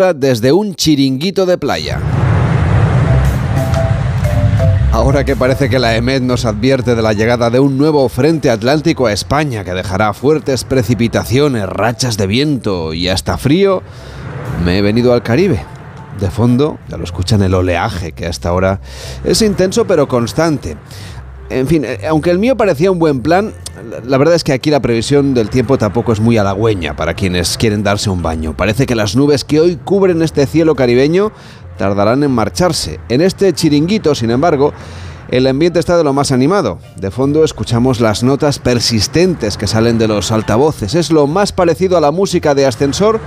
desde un chiringuito de playa. Ahora que parece que la EMED nos advierte de la llegada de un nuevo frente atlántico a España que dejará fuertes precipitaciones, rachas de viento y hasta frío, me he venido al Caribe. De fondo, ya lo escuchan el oleaje, que hasta ahora es intenso pero constante. En fin, eh, aunque el mío parecía un buen plan, la verdad es que aquí la previsión del tiempo tampoco es muy halagüeña para quienes quieren darse un baño. Parece que las nubes que hoy cubren este cielo caribeño tardarán en marcharse. En este chiringuito, sin embargo, el ambiente está de lo más animado. De fondo escuchamos las notas persistentes que salen de los altavoces. Es lo más parecido a la música de ascensor,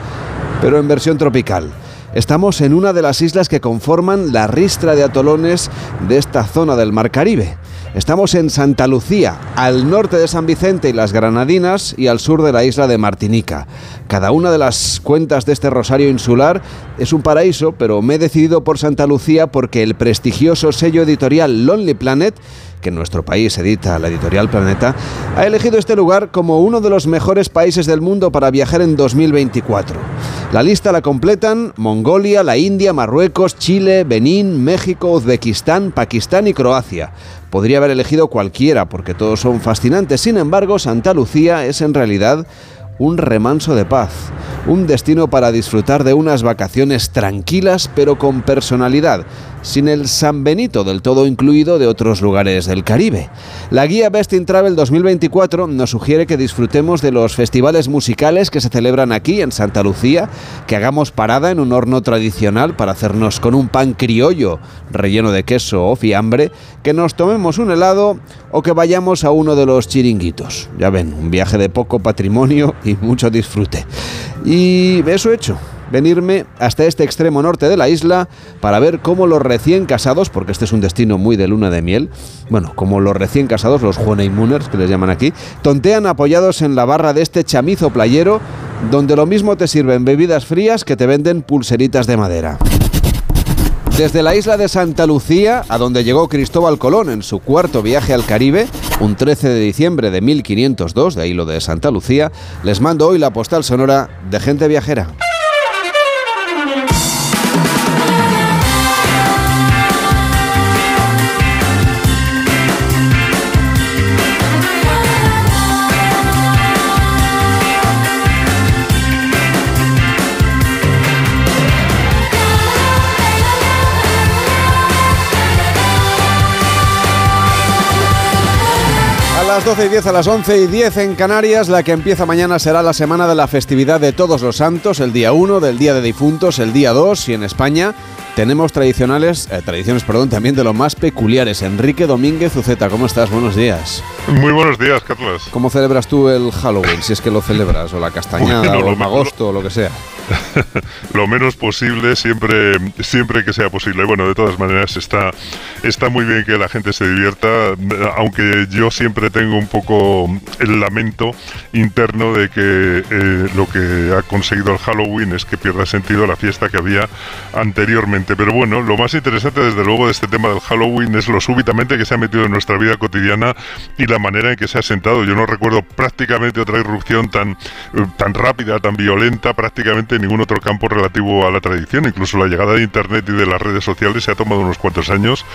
pero en versión tropical. Estamos en una de las islas que conforman la ristra de atolones de esta zona del Mar Caribe. Estamos en Santa Lucía, al norte de San Vicente y las Granadinas y al sur de la isla de Martinica. Cada una de las cuentas de este rosario insular es un paraíso, pero me he decidido por Santa Lucía porque el prestigioso sello editorial Lonely Planet que en nuestro país edita la editorial Planeta, ha elegido este lugar como uno de los mejores países del mundo para viajar en 2024. La lista la completan Mongolia, la India, Marruecos, Chile, Benín, México, Uzbekistán, Pakistán y Croacia. Podría haber elegido cualquiera porque todos son fascinantes. Sin embargo, Santa Lucía es en realidad un remanso de paz, un destino para disfrutar de unas vacaciones tranquilas pero con personalidad, sin el San Benito del todo incluido de otros lugares del Caribe. La guía Best in Travel 2024 nos sugiere que disfrutemos de los festivales musicales que se celebran aquí en Santa Lucía, que hagamos parada en un horno tradicional para hacernos con un pan criollo relleno de queso o fiambre, que nos tomemos un helado o que vayamos a uno de los chiringuitos. Ya ven, un viaje de poco patrimonio y mucho disfrute. Y eso he hecho venirme hasta este extremo norte de la isla para ver cómo los recién casados, porque este es un destino muy de luna de miel, bueno, como los recién casados, los honeymooners que les llaman aquí, tontean apoyados en la barra de este chamizo playero, donde lo mismo te sirven bebidas frías que te venden pulseritas de madera. Desde la isla de Santa Lucía, a donde llegó Cristóbal Colón en su cuarto viaje al Caribe, un 13 de diciembre de 1502, de ahí lo de Santa Lucía, les mando hoy la postal sonora de gente viajera. Las 12 y 10 a las 11 y 10 en Canarias. La que empieza mañana será la semana de la festividad de Todos los Santos, el día 1, del Día de Difuntos, el día 2 y en España tenemos tradicionales, eh, tradiciones perdón, también de lo más peculiares. Enrique Domínguez Uceta, ¿cómo estás? Buenos días. Muy buenos días, Carlos. ¿Cómo celebras tú el Halloween, si es que lo celebras, o la castañada, o el magosto, o lo que sea? lo menos posible, siempre, siempre que sea posible. Bueno, de todas maneras está, está muy bien que la gente se divierta, aunque yo siempre tengo un poco el lamento interno de que eh, lo que ha conseguido el Halloween es que pierda sentido la fiesta que había anteriormente. Pero bueno, lo más interesante desde luego de este tema del Halloween es lo súbitamente que se ha metido en nuestra vida cotidiana y la manera en que se ha sentado. Yo no recuerdo prácticamente otra irrupción tan, eh, tan rápida, tan violenta, prácticamente en ningún otro campo relativo a la tradición. Incluso la llegada de Internet y de las redes sociales se ha tomado unos cuantos años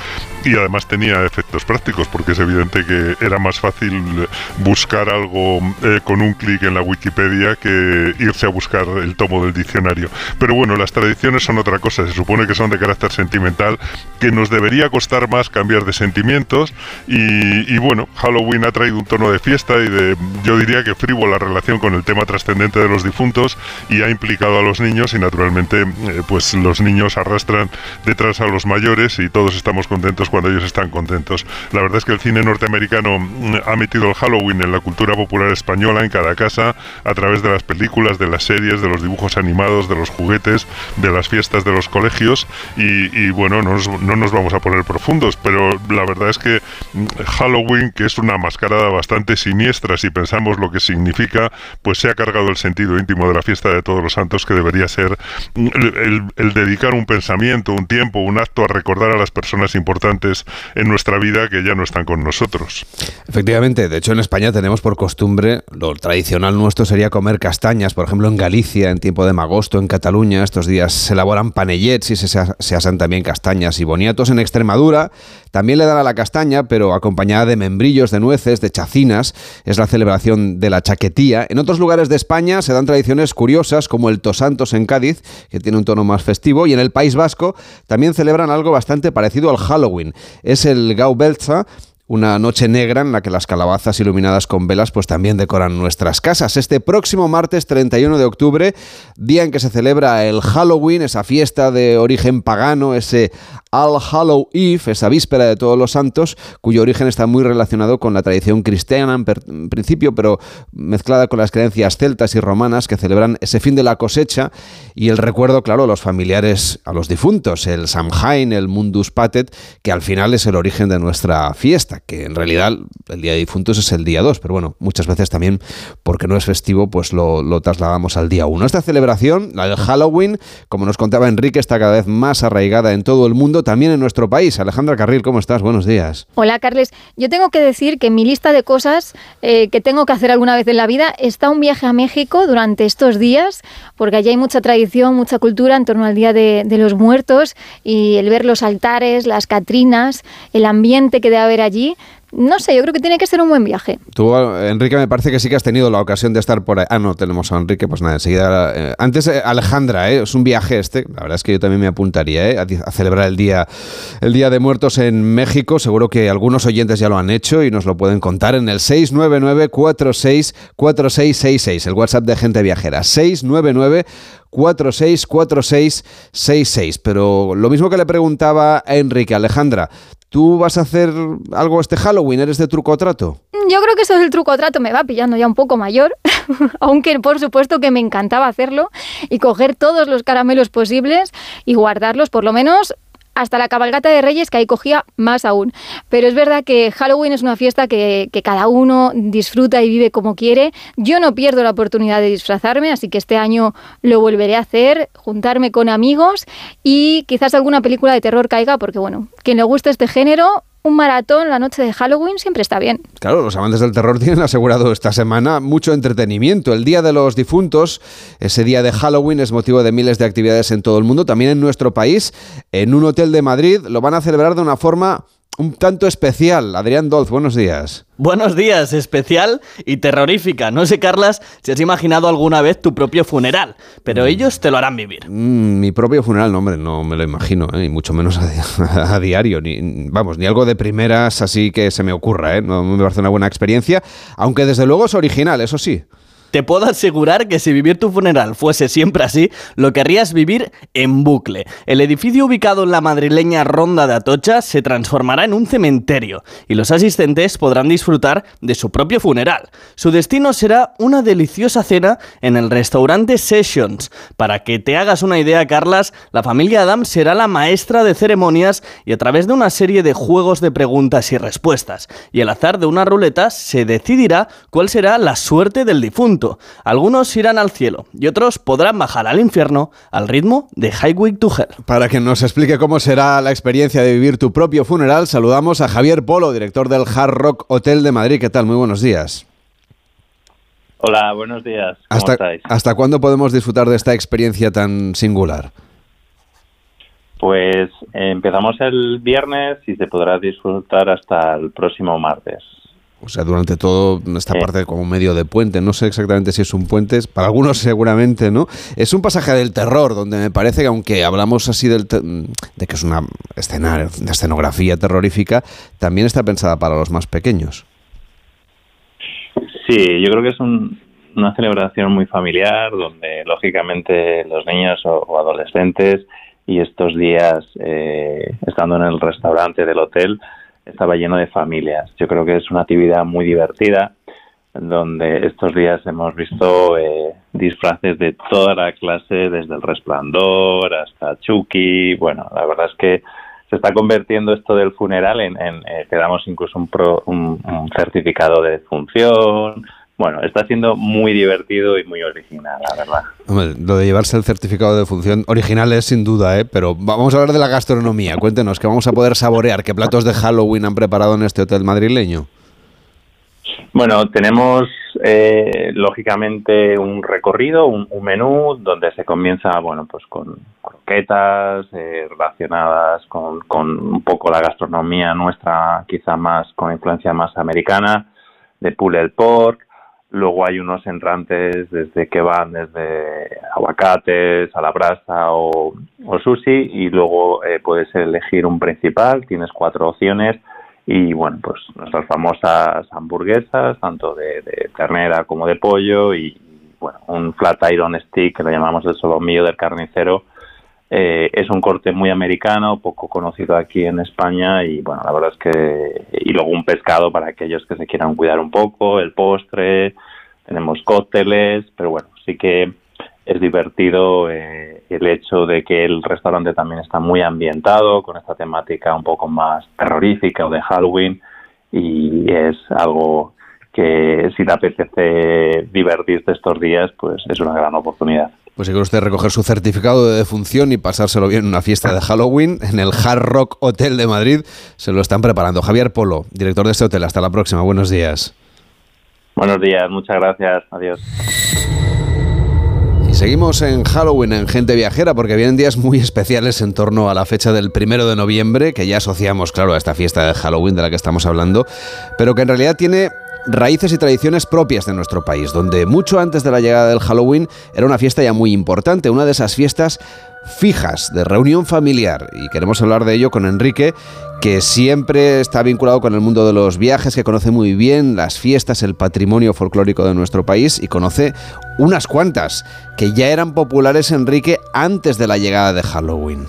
y además tenía efectos prácticos, porque es evidente que era más fácil buscar algo eh, con un clic en la Wikipedia que irse a buscar el tomo del diccionario. Pero bueno, las tradiciones son otra cosa, se supone que son de carácter sentimental, que nos debería costar más cambiar de sentimientos y, y bueno, Halloween ha traído un tono de fiesta y de, yo diría que frívola relación con el tema trascendente de los difuntos y ha implicado a los niños y naturalmente eh, pues los niños arrastran detrás a los mayores y todos estamos contentos cuando ellos están contentos. La verdad es que el cine norteamericano mm, ha metido el Halloween en la cultura popular española en cada casa a través de las películas, de las series, de los dibujos animados, de los juguetes, de las fiestas de los colegios y, bueno, no nos, no nos vamos a poner profundos, pero la verdad es que mm, Halloween, que es una mascarada bastante siniestra si pensamos lo que significa, pues se ha cargado el sentido íntimo de la fiesta de todos los santos que debería ser el, dedicar un pensamiento, un tiempo, un acto a recordar a las personas importantes en nuestra vida que ya no están con nosotros. Efectivamente, de hecho en España tenemos por costumbre, lo tradicional nuestro sería comer castañas, por ejemplo en Galicia, en tiempo de magosto, en Cataluña, estos días se elaboran panellets y se, se asan también castañas y boniatos. En Extremadura también le dan a la castaña, pero acompañada de membrillos, de de chacinas, es la celebración de la chaquetía. En otros lugares de España se dan tradiciones curiosas como el Tosantos en Cádiz, que tiene un tono más festivo, y en el País Vasco también celebran algo bastante parecido al Halloween. Es el Gaubelza, una noche negra en la que las calabazas iluminadas con velas pues también decoran nuestras casas. Este próximo martes 31 de octubre, día en que se celebra el Halloween, esa fiesta de origen pagano, ese All Hallow Eve, esa víspera de todos los santos, cuyo origen está muy relacionado con la tradición cristiana en, principio, pero mezclada con las creencias celtas y romanas que celebran ese fin de la cosecha y el recuerdo, claro, a los familiares, a los difuntos, el Samhain, el Mundus Patet, que al final es el origen de nuestra fiesta, que en realidad el Día de Difuntos es el día 2, pero bueno, muchas veces también porque no es festivo, pues lo, trasladamos al día 1. Esta celebración, la del Halloween, como nos contaba Enrique, está cada vez más arraigada en todo el mundo también en nuestro país. Alejandra Carril, ¿cómo estás? Buenos días. Hola, Carles. Yo tengo que decir que en mi lista de cosas eh, que tengo que hacer alguna vez en la vida está un viaje a México durante estos días, porque allí hay mucha tradición, mucha cultura en torno al Día de los Muertos y el ver los altares, las catrinas, el ambiente que debe haber allí no sé, yo creo que tiene que ser un buen viaje. Tú, Enrique, me parece que sí que has tenido la ocasión de estar por ahí. Ah, no, tenemos a Enrique, pues nada, enseguida. Eh, antes, eh, Alejandra, ¿eh? es un viaje este. La verdad es que yo también me apuntaría ¿eh? a, celebrar el día, el día de Muertos en México. Seguro que algunos oyentes ya lo han hecho y nos lo pueden contar en el 699-464666, el WhatsApp de Gente Viajera. 699 464666. Pero lo mismo que le preguntaba a Enrique, Alejandra, ¿Tú vas a hacer algo este Halloween? ¿Eres de truco o trato? Yo creo que eso del truco o trato me va pillando ya un poco mayor, aunque por supuesto que me encantaba hacerlo y coger todos los caramelos posibles y guardarlos por lo menos hasta la cabalgata de Reyes, que ahí cogía más aún. Pero es verdad que Halloween es una fiesta que, cada uno disfruta y vive como quiere. Yo no pierdo la oportunidad de disfrazarme, así que este año lo volveré a hacer, juntarme con amigos y quizás alguna película de terror caiga, porque bueno, quien le guste este género, un maratón la noche de Halloween siempre está bien. Claro, los amantes del terror tienen asegurado esta semana mucho entretenimiento. El Día de los Difuntos, ese día de Halloween, es motivo de miles de actividades en todo el mundo, también en nuestro país. En un hotel de Madrid lo van a celebrar de una forma un tanto especial. Adrián Dolz, buenos días. Buenos días, especial y terrorífica. No sé, Carlas, si has imaginado alguna vez tu propio funeral, pero mm. ellos te lo harán vivir. Mm, mi propio funeral, no, hombre, no me lo imagino, ¿eh? y mucho menos a, diario, ni, vamos, ni algo de primeras así que se me ocurra, ¿eh? no me parece una buena experiencia, aunque desde luego es original, eso sí. Te puedo asegurar que si vivir tu funeral fuese siempre así, lo querrías vivir en bucle. El edificio ubicado en la madrileña Ronda de Atocha se transformará en un cementerio y los asistentes podrán disfrutar de su propio funeral. Su destino será una deliciosa cena en el restaurante Sessions. Para que te hagas una idea, Carlas, la familia Adam será la maestra de ceremonias y a través de una serie de juegos de preguntas y respuestas y el azar de una ruleta se decidirá cuál será la suerte del difunto algunos irán al cielo y otros podrán bajar al infierno al ritmo de Highway to Hell. Para que nos explique cómo será la experiencia de vivir tu propio funeral, saludamos a Javier Polo, director del Hard Rock Hotel de Madrid. ¿Qué tal? Muy buenos días. Hola, buenos días. ¿Cómo ¿Hasta, estáis? ¿Hasta cuándo podemos disfrutar de esta experiencia tan singular? Pues empezamos el viernes y se podrá disfrutar hasta el próximo martes. O sea, durante todo esta parte como medio de puente. No sé exactamente si es un puente, para algunos seguramente, ¿no? Es un pasaje del terror, donde me parece que aunque hablamos así del de que es una escena, de escenografía terrorífica, también está pensada para los más pequeños. Sí, yo creo que es una celebración muy familiar, donde lógicamente los niños o, adolescentes y estos días, eh, estando en el restaurante del hotel, estaba lleno de familias. Yo creo que es una actividad muy divertida donde estos días hemos visto eh, disfraces de toda la clase, desde el resplandor hasta Chucky. Bueno, la verdad es que se está convirtiendo esto del funeral en, en eh, te damos incluso un, un, certificado de defunción. Bueno, está siendo muy divertido y muy original, la verdad. lo de llevarse el certificado de defunción original es sin duda, ¿eh? pero vamos a hablar de la gastronomía. Cuéntenos, ¿qué vamos a poder saborear? ¿Qué platos de Halloween han preparado en este hotel madrileño? Bueno, tenemos eh, lógicamente un recorrido, un, menú donde se comienza, bueno, pues con croquetas eh, relacionadas con, con, un poco la gastronomía nuestra, quizá más con influencia más americana, de pulled pork. Luego hay unos entrantes desde que van desde aguacates a la brasa o, sushi y luego eh, puedes elegir un principal. Tienes cuatro opciones y bueno, pues nuestras famosas hamburguesas, tanto de, ternera como de pollo y bueno, un flat iron stick que lo llamamos el solomillo del carnicero. Eh, es un corte muy americano, poco conocido aquí en España y bueno, la verdad es que y luego un pescado para aquellos que se quieran cuidar un poco, el postre, tenemos cócteles, pero bueno, sí que es divertido eh, el hecho de que el restaurante también está muy ambientado con esta temática un poco más terrorífica o de Halloween y es algo que si te apetece divertirte estos días, pues es una gran oportunidad. Pues si quiere usted recoger su certificado de defunción y pasárselo bien en una fiesta de Halloween en el Hard Rock Hotel de Madrid, se lo están preparando. Javier Polo, director de este hotel. Hasta la próxima. Buenos días. Buenos días, muchas gracias. Adiós. Seguimos en Halloween, en Gente Viajera, porque vienen días muy especiales en torno a la fecha del primero de noviembre, que ya asociamos, claro, a esta fiesta de Halloween de la que estamos hablando, pero que en realidad tiene raíces y tradiciones propias de nuestro país, donde mucho antes de la llegada del Halloween era una fiesta ya muy importante, una de esas fiestas fijas de reunión familiar. Y queremos hablar de ello con Enrique, que siempre está vinculado con el mundo de los viajes, que conoce muy bien las fiestas, el patrimonio folclórico de nuestro país y conoce unas cuantas que ya eran populares, Enrique, antes de la llegada de Halloween.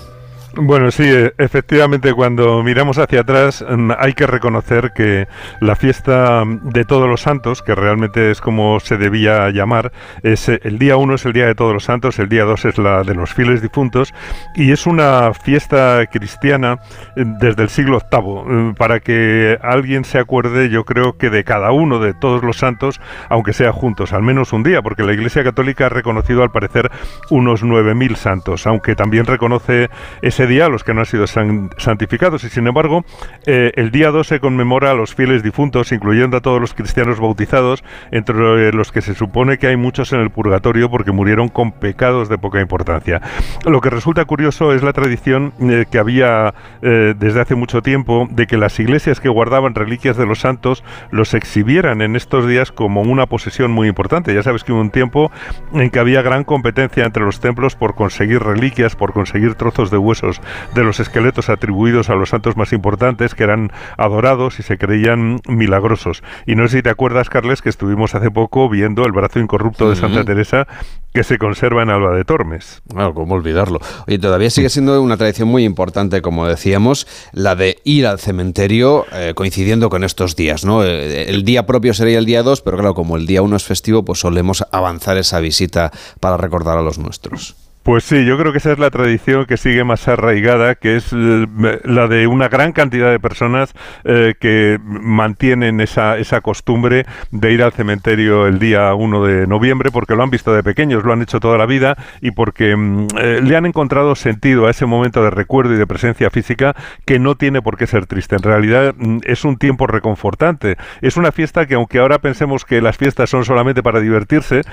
Bueno, sí, e, efectivamente, cuando miramos hacia atrás mm, hay que reconocer que la fiesta de Todos los Santos, que realmente es como se debía llamar, es eh, el día uno es el día de Todos los Santos, el día dos es la de los fieles difuntos y es una fiesta cristiana eh, desde el siglo VIII. Eh, para que alguien se acuerde, yo creo que de cada uno de todos los santos, aunque sea juntos, al menos un día, porque la Iglesia Católica ha reconocido al parecer unos 9.000 santos, aunque también reconoce ese día los que no han sido santificados. Y sin embargo, eh, el día 2 se conmemora a los fieles difuntos, incluyendo a todos los cristianos bautizados, entre los que se supone que hay muchos en el purgatorio porque murieron con pecados de poca importancia. Lo que resulta curioso es la tradición eh, que había eh, desde hace mucho tiempo de que las iglesias que guardaban reliquias de los santos los exhibieran en estos días como una posesión muy importante. Ya sabes que hubo un tiempo en que había gran competencia entre los templos por conseguir reliquias, por conseguir trozos de huesos de los esqueletos atribuidos a los santos más importantes que eran adorados y se creían milagrosos. Y no sé si te acuerdas, Carles, que estuvimos hace poco viendo el brazo incorrupto de Santa Teresa que se conserva en Alba de Tormes. Claro, cómo olvidarlo. Oye, todavía sigue siendo una tradición muy importante, como decíamos, la de ir al cementerio eh, coincidiendo con estos días, ¿no? Eh, el día propio sería el día 2, pero claro, como el día 1 es festivo, pues solemos avanzar esa visita para recordar a los nuestros. Pues sí, yo creo que esa es la tradición que sigue más arraigada, que es eh, la de una gran cantidad de personas eh, que mantienen esa, esa costumbre de ir al cementerio el día 1 de noviembre porque lo han visto de pequeños, lo han hecho toda la vida y porque mm, eh, le han encontrado sentido a ese momento de recuerdo y de presencia física que no tiene por qué ser triste. En realidad mm, es un tiempo reconfortante. Es una fiesta que aunque ahora pensemos que las fiestas son solamente para divertirse,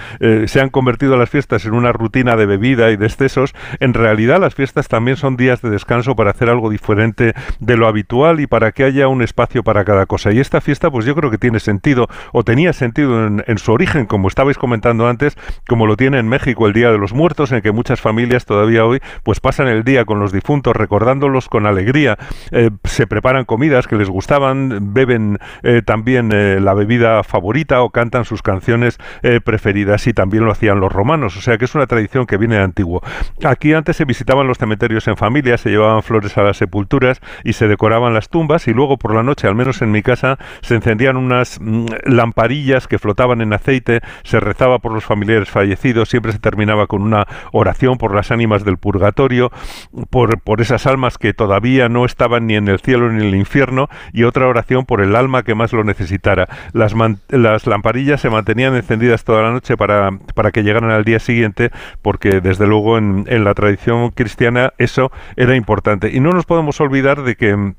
se han convertido las fiestas en una rutina de bebida y de excesos, en realidad las fiestas también son días de descanso para hacer algo diferente de lo habitual y para que haya un espacio para cada cosa. Y esta fiesta, pues yo creo que tiene sentido, o tenía sentido en, su origen, como estabais comentando antes, como lo tiene en México el Día de los Muertos, en que muchas familias todavía hoy pues pasan el día con los difuntos, recordándolos con alegría, eh, se preparan comidas que les gustaban, beben eh, también eh, la bebida favorita o cantan sus canciones preferidas y también lo hacían los romanos. O sea que es una tradición que viene de antiguo Aquí antes se visitaban los cementerios en familia, se llevaban flores a las sepulturas y se decoraban las tumbas y luego por la noche, al menos en mi casa, se encendían unas mm, lamparillas que flotaban en aceite, se rezaba por los familiares fallecidos, siempre se terminaba con una oración por las ánimas del purgatorio, por, por esas almas que todavía no estaban ni en el cielo ni en el infierno y otra oración por el alma que más lo necesitara. Las, las lamparillas se mantenían encendidas toda la noche para, para que llegaran al día siguiente porque desde luego en, en la tradición cristiana eso era importante. Y no nos podemos olvidar de que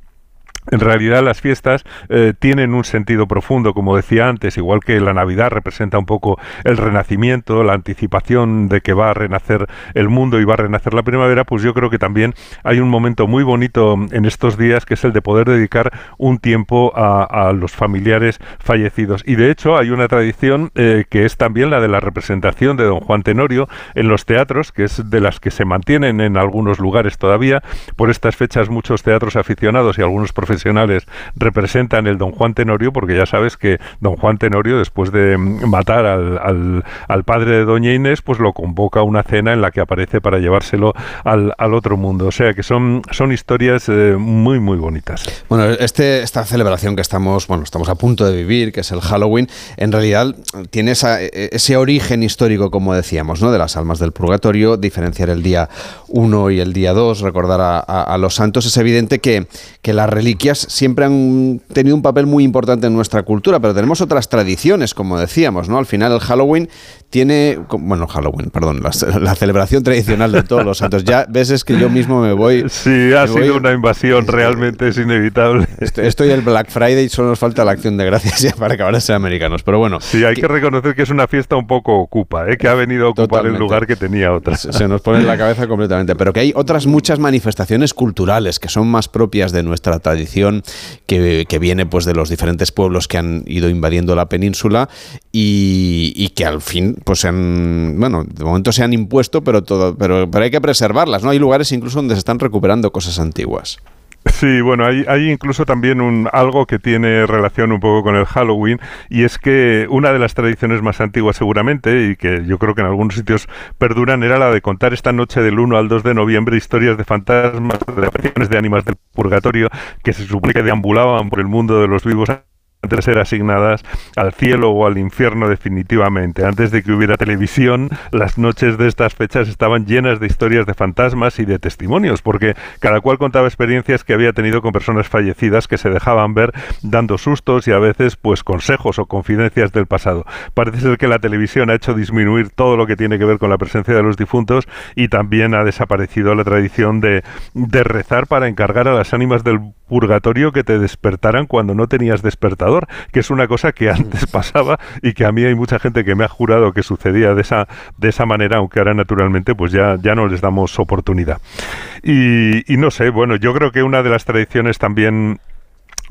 en realidad las fiestas eh, tienen un sentido profundo, como decía antes, igual que la Navidad representa un poco el renacimiento, la anticipación de que va a renacer el mundo y va a renacer la primavera, pues yo creo que también hay un momento muy bonito en estos días que es el de poder dedicar un tiempo a, los familiares fallecidos. Y de hecho hay una tradición eh, que es también la de la representación de don Juan Tenorio en los teatros, que es de las que se mantienen en algunos lugares todavía. Por estas fechas muchos teatros aficionados y algunos profesores representan el Don Juan Tenorio, porque ya sabes que Don Juan Tenorio, después de matar al, al, padre de Doña Inés, pues lo convoca a una cena en la que aparece para llevárselo al, al otro mundo. O sea que son, son historias eh, muy, muy bonitas. Bueno, este, esta celebración que estamos, bueno, estamos a punto de vivir, que es el Halloween, en realidad tiene e, ese origen histórico, como decíamos, ¿no? de las almas del purgatorio, diferenciar el día 1 y el día 2, recordar a, a los santos. Es evidente que, que la reliquia siempre han tenido un papel muy importante en nuestra cultura, pero tenemos otras tradiciones, como decíamos, ¿no? Al final el Halloween tiene, bueno, Halloween, perdón, la, celebración tradicional de todos los santos. Ya ves es que yo mismo me voy. Sí, ha sido una invasión, realmente es inevitable. Estoy, el Black Friday, solo nos falta la acción de gracias ya para acabar de ser americanos, pero bueno. Sí, hay que, reconocer que es una fiesta un poco ocupa, ¿eh? que ha venido a ocupar el lugar que tenía otra. Se, nos pone en la cabeza completamente, pero que hay otras muchas manifestaciones culturales que son más propias de nuestra tradición, que, viene pues de los diferentes pueblos que han ido invadiendo la península y, y que al fin pues se han, bueno, de momento se han impuesto, pero, todo, pero, pero hay que preservarlas, ¿no? Hay lugares incluso donde se están recuperando cosas antiguas. Sí, bueno, hay, hay incluso también un, algo que tiene relación un poco con el Halloween y es que una de las tradiciones más antiguas seguramente y que yo creo que en algunos sitios perduran era la de contar esta noche del 1 al 2 de noviembre historias de fantasmas, de apariciones de ánimas del purgatorio que se supone que deambulaban por el mundo de los vivos ser asignadas al cielo o al infierno definitivamente. Antes de que hubiera televisión, las noches de estas fechas estaban llenas de historias de fantasmas y de testimonios, porque cada cual contaba experiencias que había tenido con personas fallecidas que se dejaban ver dando sustos y a veces pues consejos o confidencias del pasado. Parece ser que la televisión ha hecho disminuir todo lo que tiene que ver con la presencia de los difuntos y también ha desaparecido la tradición de, de rezar para encargar a las ánimas del purgatorio que te despertaran cuando no tenías despertador, que es una cosa que antes pasaba y que a mí hay mucha gente que me ha jurado que sucedía de esa, de esa manera, aunque ahora naturalmente pues ya, ya no les damos oportunidad. Y, y no sé, bueno, yo creo que una de las tradiciones también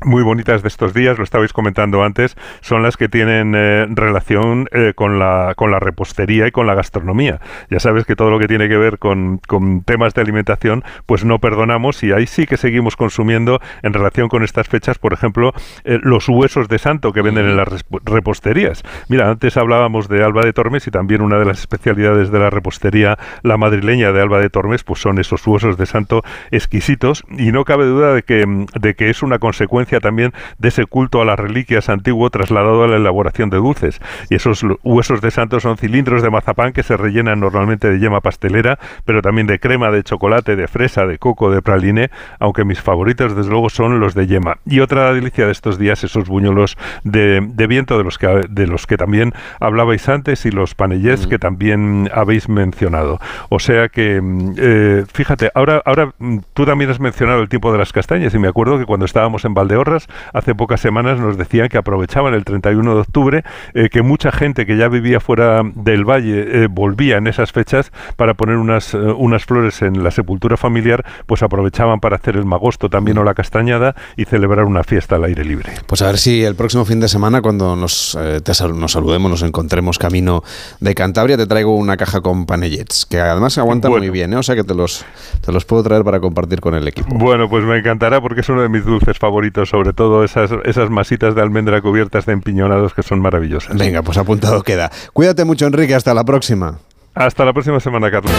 muy bonitas de estos días, lo estabais comentando antes, son las que tienen eh, relación eh, con, la, con la repostería y con la gastronomía. Ya sabes que todo lo que tiene que ver con, con, temas de alimentación, pues no perdonamos y ahí sí que seguimos consumiendo en relación con estas fechas, por ejemplo, eh, los huesos de santo que venden en las reposterías. Mira, antes hablábamos de Alba de Tormes y también una de las especialidades de la repostería, la madrileña de Alba de Tormes, pues son esos huesos de santo exquisitos y no cabe duda de que, de que es una consecuencia también de ese culto a las reliquias antiguo trasladado a la elaboración de dulces. Y esos huesos de santo son cilindros de mazapán que se rellenan normalmente de yema pastelera, pero también de crema, de chocolate, de fresa, de coco, de praliné, aunque mis favoritos desde luego son los de yema. Y otra delicia de estos días, esos buñuelos de, viento de los, que, de los que también hablabais antes y los panellés mm. que también habéis mencionado. O sea que, mm, eh, fíjate, ahora, ahora mm, tú también has mencionado el tiempo de las castañas y me acuerdo que cuando estábamos en Hace pocas semanas nos decían que aprovechaban el 31 de octubre, eh, que mucha gente que ya vivía fuera del valle eh, volvía en esas fechas para poner unas, eh, unas flores en la sepultura familiar, pues aprovechaban para hacer el magosto también o la castañada y celebrar una fiesta al aire libre. Pues a ver si el próximo fin de semana, cuando nos, nos saludemos, nos encontremos camino de Cantabria, te traigo una caja con panellets, que además aguantan muy bien, o sea que te los, te los puedo traer para compartir con el equipo. Bueno, pues me encantará porque es uno de mis dulces favoritos sobre todo esas, esas masitas de almendra cubiertas de empiñonados que son maravillosas. Venga, pues apuntado queda. Cuídate mucho, Enrique. Hasta la próxima. Hasta la próxima semana, Carlos.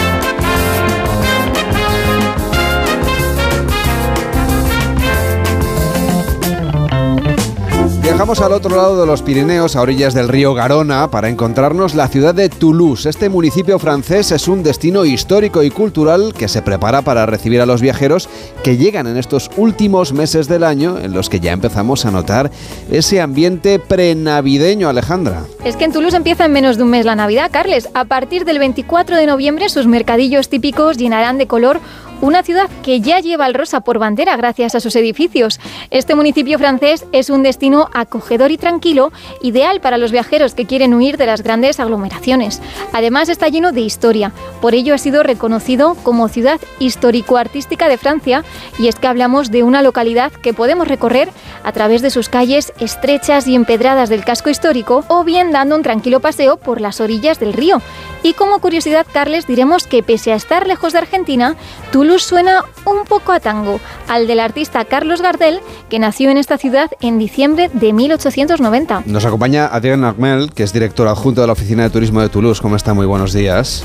Vamos al otro lado de los Pirineos, a orillas del río Garona, para encontrarnos la ciudad de Toulouse. Este municipio francés es un destino histórico y cultural que se prepara para recibir a los viajeros que llegan en estos últimos meses del año, en los que ya empezamos a notar ese ambiente prenavideño, Alejandra. Es que en Toulouse empieza en menos de un mes la Navidad, Carles. A partir del 24 de noviembre sus mercadillos típicos llenarán de color una ciudad que ya lleva el rosa por bandera gracias a sus edificios. Este municipio francés es un destino acogedor y tranquilo, ideal para los viajeros que quieren huir de las grandes aglomeraciones. Además está lleno de historia, por ello ha sido reconocido como ciudad histórico-artística de Francia y es que hablamos de una localidad que podemos recorrer a través de sus calles estrechas y empedradas del casco histórico o bien dando un tranquilo paseo por las orillas del río. Y como curiosidad, Carles, diremos que pese a estar lejos de Argentina, Toulouse suena un poco a tango, al del artista Carlos Gardel, que nació en esta ciudad en diciembre de 1890. Nos acompaña Adrien Armel, que es director adjunto de la Oficina de Turismo de Toulouse. ¿Cómo está? Muy buenos días.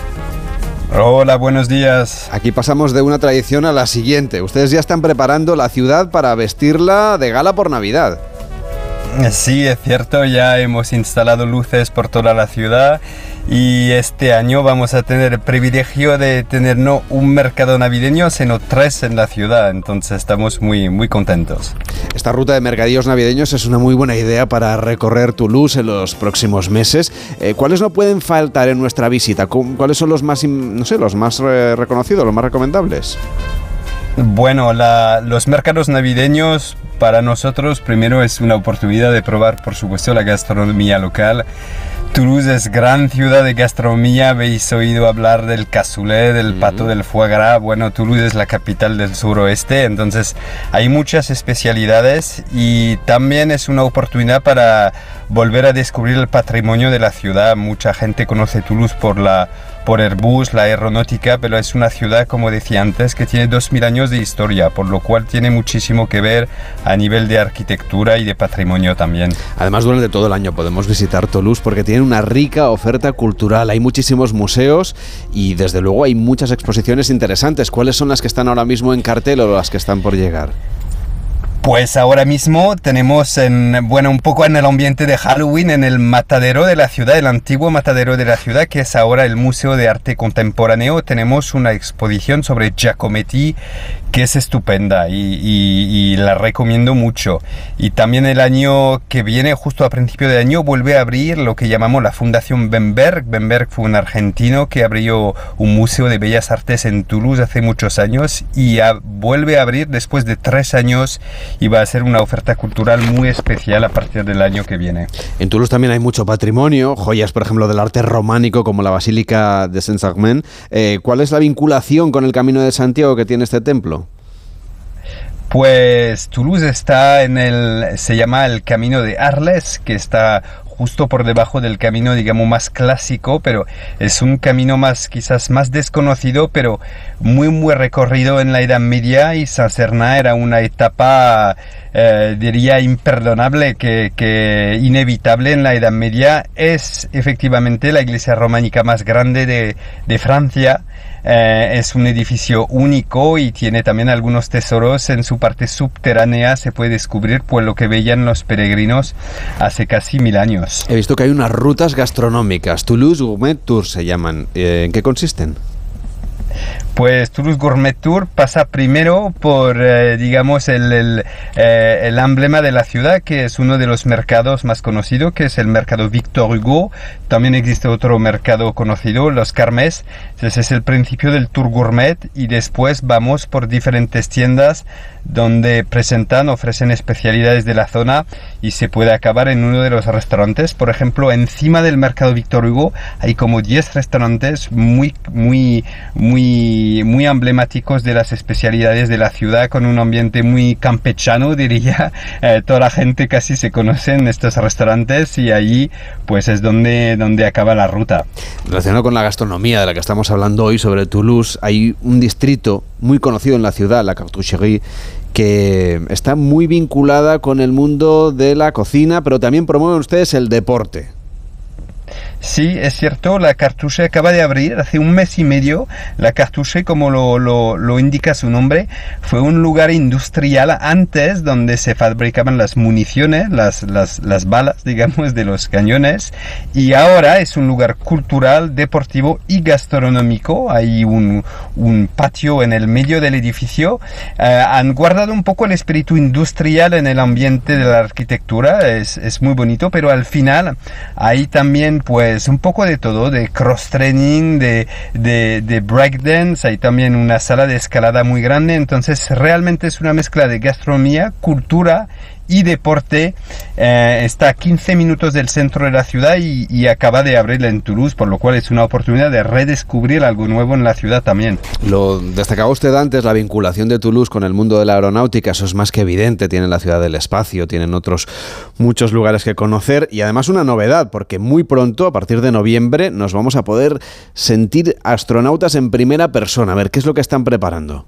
Hola, buenos días. Aquí pasamos de una tradición a la siguiente. Ustedes ya están preparando la ciudad para vestirla de gala por Navidad. Sí, es cierto, ya hemos instalado luces por toda la ciudad y este año vamos a tener el privilegio de tener no un mercado navideño, sino tres en la ciudad, entonces estamos muy, muy contentos. Esta ruta de mercadillos navideños es una muy buena idea para recorrer Toulouse en los próximos meses. Eh, ¿Cuáles no pueden faltar en nuestra visita? ¿Cuáles son los más, no sé, los más eh, reconocidos, los más recomendables? Bueno, los mercados navideños para nosotros primero es una oportunidad de probar, por supuesto, la gastronomía local. Toulouse es gran ciudad de gastronomía. Habéis oído hablar del cassoulet, del pato del foie gras. Bueno, Toulouse es la capital del suroeste, entonces hay muchas especialidades y también es una oportunidad para volver a descubrir el patrimonio de la ciudad. Mucha gente conoce Toulouse por la por Airbus, la aeronáutica, pero es una ciudad, como decía antes, que tiene 2.000 años de historia, por lo cual tiene muchísimo que ver a nivel de arquitectura y de patrimonio también. Además, durante todo el año podemos visitar Toulouse porque tiene una rica oferta cultural, hay muchísimos museos y desde luego hay muchas exposiciones interesantes. ¿Cuáles son las que están ahora mismo en cartel o las que están por llegar? Pues ahora mismo tenemos en, bueno, un poco en el ambiente de Halloween en el matadero de la ciudad, el antiguo matadero de la ciudad, que es ahora el Museo de Arte Contemporáneo. Tenemos una exposición sobre Giacometti que es estupenda y, la recomiendo mucho. Y también el año que viene, justo a principio de año, vuelve a abrir lo que llamamos la Fundación Benberg. Benberg fue un argentino que abrió un museo de bellas artes en Toulouse hace muchos años y vuelve a abrir después de tres años y va a ser una oferta cultural muy especial a partir del año que viene. En Toulouse también hay mucho patrimonio, joyas por ejemplo del arte románico como la Basílica de Saint-Germain. Eh, ¿Cuál es la vinculación con el Camino de Santiago que tiene este templo? Pues Toulouse está en el, se llama el Camino de Arles, que está justo por debajo del camino, digamos, más clásico, pero es un camino más, quizás más desconocido, pero muy, muy recorrido en la Edad Media y San Serná era una etapa, eh, diría, imperdonable, que, inevitable en la Edad Media. Es efectivamente la iglesia románica más grande de, de Francia eh, es un edificio único y tiene también algunos tesoros en su parte subterránea. Se puede descubrir por lo que veían los peregrinos hace casi mil años. He visto que hay unas rutas gastronómicas. Toulouse Gourmet Tour se llaman. Eh, ¿En qué consisten? Pues Toulouse Gourmet Tour pasa primero por, eh, digamos, el, eh, el, emblema de la ciudad, que es uno de los mercados más conocidos, que es el mercado Victor Hugo. También existe otro mercado conocido, los Carmes. Entonces es el principio del Tour Gourmet y después vamos por diferentes tiendas donde presentan, ofrecen especialidades de la zona y se puede acabar en uno de los restaurantes. Por ejemplo, encima del mercado Victor Hugo hay como 10 restaurantes muy, muy, muy muy, emblemáticos de las especialidades de la ciudad, con un ambiente muy campechano, diría. Eh, toda la gente casi se conoce en estos restaurantes y allí pues es donde, donde acaba la ruta. Relacionado con la gastronomía de la que estamos hablando hoy sobre Toulouse, hay un distrito muy conocido en la ciudad, la Cartoucherie, que está muy vinculada con el mundo de la cocina, pero también promueven ustedes el deporte. Sí, es cierto, la Cartouche acaba de abrir hace un mes y medio. La Cartouche, como lo, lo, indica su nombre, fue un lugar industrial antes donde se fabricaban las municiones, las, las, las balas, digamos, de los cañones. Y ahora es un lugar cultural, deportivo y gastronómico. Hay un, un patio en el medio del edificio. Eh, han guardado un poco el espíritu industrial en el ambiente de la arquitectura. Es, es muy bonito, pero al final hay también, pues, es un poco de todo, de cross-training, de, de, de breakdance, hay también una sala de escalada muy grande, entonces realmente es una mezcla de gastronomía, cultura y deporte. Eh, está a 15 minutos del centro de la ciudad y, acaba de abrirla en Toulouse, por lo cual es una oportunidad de redescubrir algo nuevo en la ciudad también. Lo destacaba usted antes, la vinculación de Toulouse con el mundo de la aeronáutica, eso es más que evidente, tienen la ciudad del espacio, tienen otros muchos lugares que conocer y además una novedad, porque muy pronto, a partir de noviembre, nos vamos a poder sentir astronautas en primera persona. A ver, ¿qué es lo que están preparando?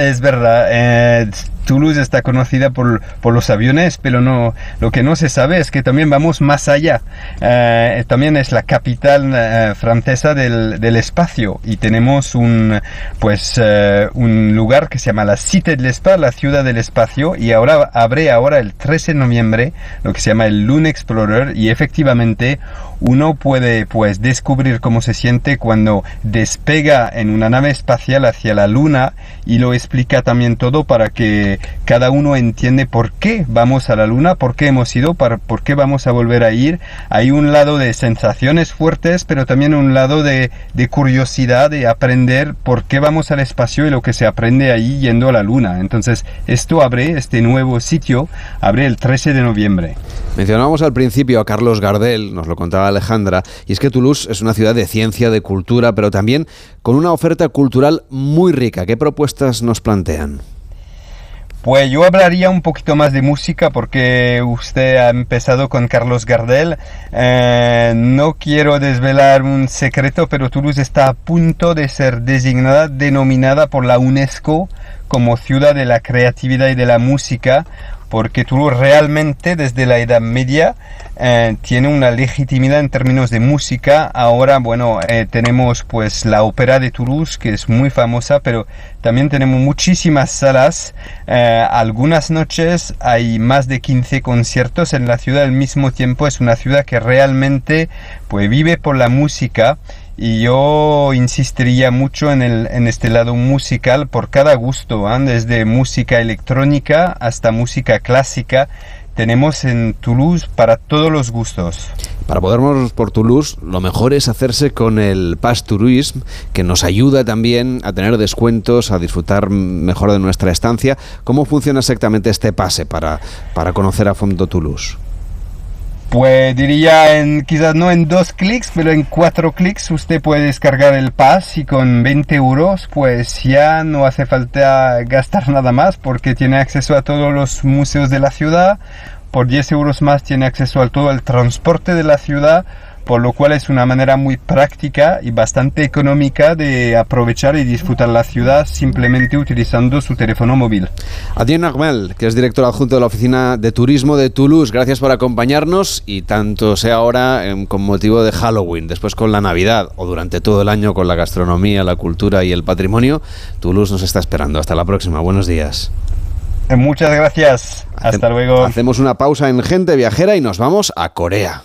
Es verdad, eh, Toulouse está conocida por, por, los aviones, pero no, lo que no se sabe es que también vamos más allá. Eh, también es la capital eh, francesa del, del, espacio y tenemos un, pues, un lugar que se llama la Cité de l'Espace, la ciudad del espacio, y ahora abre ahora el 13 de noviembre lo que se llama el Lune Explorer y efectivamente uno puede pues descubrir cómo se siente cuando despega en una nave espacial hacia la luna y lo explica también todo para que cada uno entiende por qué vamos a la luna, por qué hemos ido, para, por qué vamos a volver a ir. Hay un lado de sensaciones fuertes, pero también un lado de, de curiosidad, de aprender por qué vamos al espacio y lo que se aprende ahí yendo a la luna. Entonces, esto abre, este nuevo sitio, abre el 13 de noviembre. Mencionábamos al principio a Carlos Gardel, nos lo contaba Alejandra, y es que Toulouse es una ciudad de ciencia, de cultura, pero también con una oferta cultural muy rica. ¿Qué propuestas nos plantean? Pues yo hablaría un poquito más de música porque usted ha empezado con Carlos Gardel. Eh, no quiero desvelar un secreto, pero Toulouse está a punto de ser designada, denominada por la UNESCO como ciudad de la creatividad y de la música porque Toulouse realmente desde la Edad Media eh, tiene una legitimidad en términos de música. Ahora, bueno, eh, tenemos pues la ópera de Toulouse, que es muy famosa, pero también tenemos muchísimas salas. Eh, algunas noches hay más de 15 conciertos en la ciudad al mismo tiempo. Es una ciudad que realmente pues vive por la música y yo insistiría mucho en, el, en este lado musical por cada gusto, ¿eh? desde música electrónica hasta música clásica. Tenemos en Toulouse para todos los gustos. Para podernos por Toulouse, lo mejor es hacerse con el Pass Tourism, que nos ayuda también a tener descuentos, a disfrutar mejor de nuestra estancia. ¿Cómo funciona exactamente este pase para, para conocer a fondo Toulouse? Pues diría en quizás no en dos clics, pero en cuatro clics usted puede descargar el pass y con 20 euros pues ya no hace falta gastar nada más porque tiene acceso a todos los museos de la ciudad. Por 10 euros más tiene acceso a todo el transporte de la ciudad por lo cual es una manera muy práctica y bastante económica de aprovechar y disfrutar la ciudad simplemente utilizando su teléfono móvil. Adrien Armel, que es director adjunto de la Oficina de Turismo de Toulouse, gracias por acompañarnos y tanto sea ahora em, con motivo de Halloween, después con la Navidad o durante todo el año con la gastronomía, la cultura y el patrimonio, Toulouse nos está esperando. Hasta la próxima. Buenos días. Eh, muchas gracias. Hasta luego. Hacemos una pausa en Gente Viajera y nos vamos a Corea.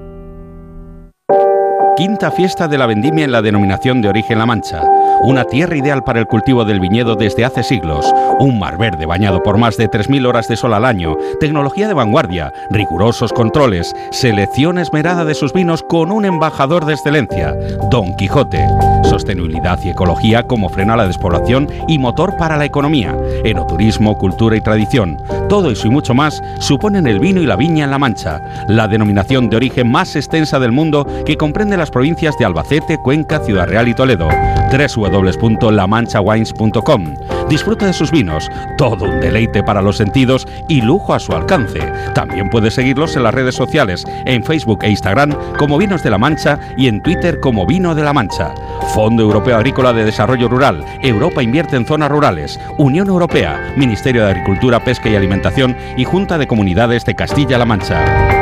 Quinta fiesta de la vendimia en la denominación de origen La Mancha. Una tierra ideal para el cultivo del viñedo desde hace siglos. Un mar verde bañado por más de 3.000 horas de sol al año. Tecnología de vanguardia, rigurosos controles, selección esmerada de sus vinos con un embajador de excelencia, Don Quijote. Sostenibilidad y ecología como freno a la despoblación y motor para la economía. Enoturismo, cultura y tradición. Todo eso y mucho más suponen el vino y la viña en La Mancha, la denominación de origen más extensa del mundo que comprende las provincias de Albacete, Cuenca, Ciudad Real y Toledo. www.lamanchawines.com. Disfruta de sus vinos, todo un deleite para los sentidos y lujo a su alcance. También puedes seguirlos en las redes sociales, en Facebook e Instagram como Vinos de la Mancha y en Twitter como Vino de la Mancha. Fondo Europeo Agrícola de Desarrollo Rural, Europa invierte en zonas rurales, Unión Europea, Ministerio de Agricultura, Pesca y Alimentación y Junta de Comunidades de Castilla-La Mancha.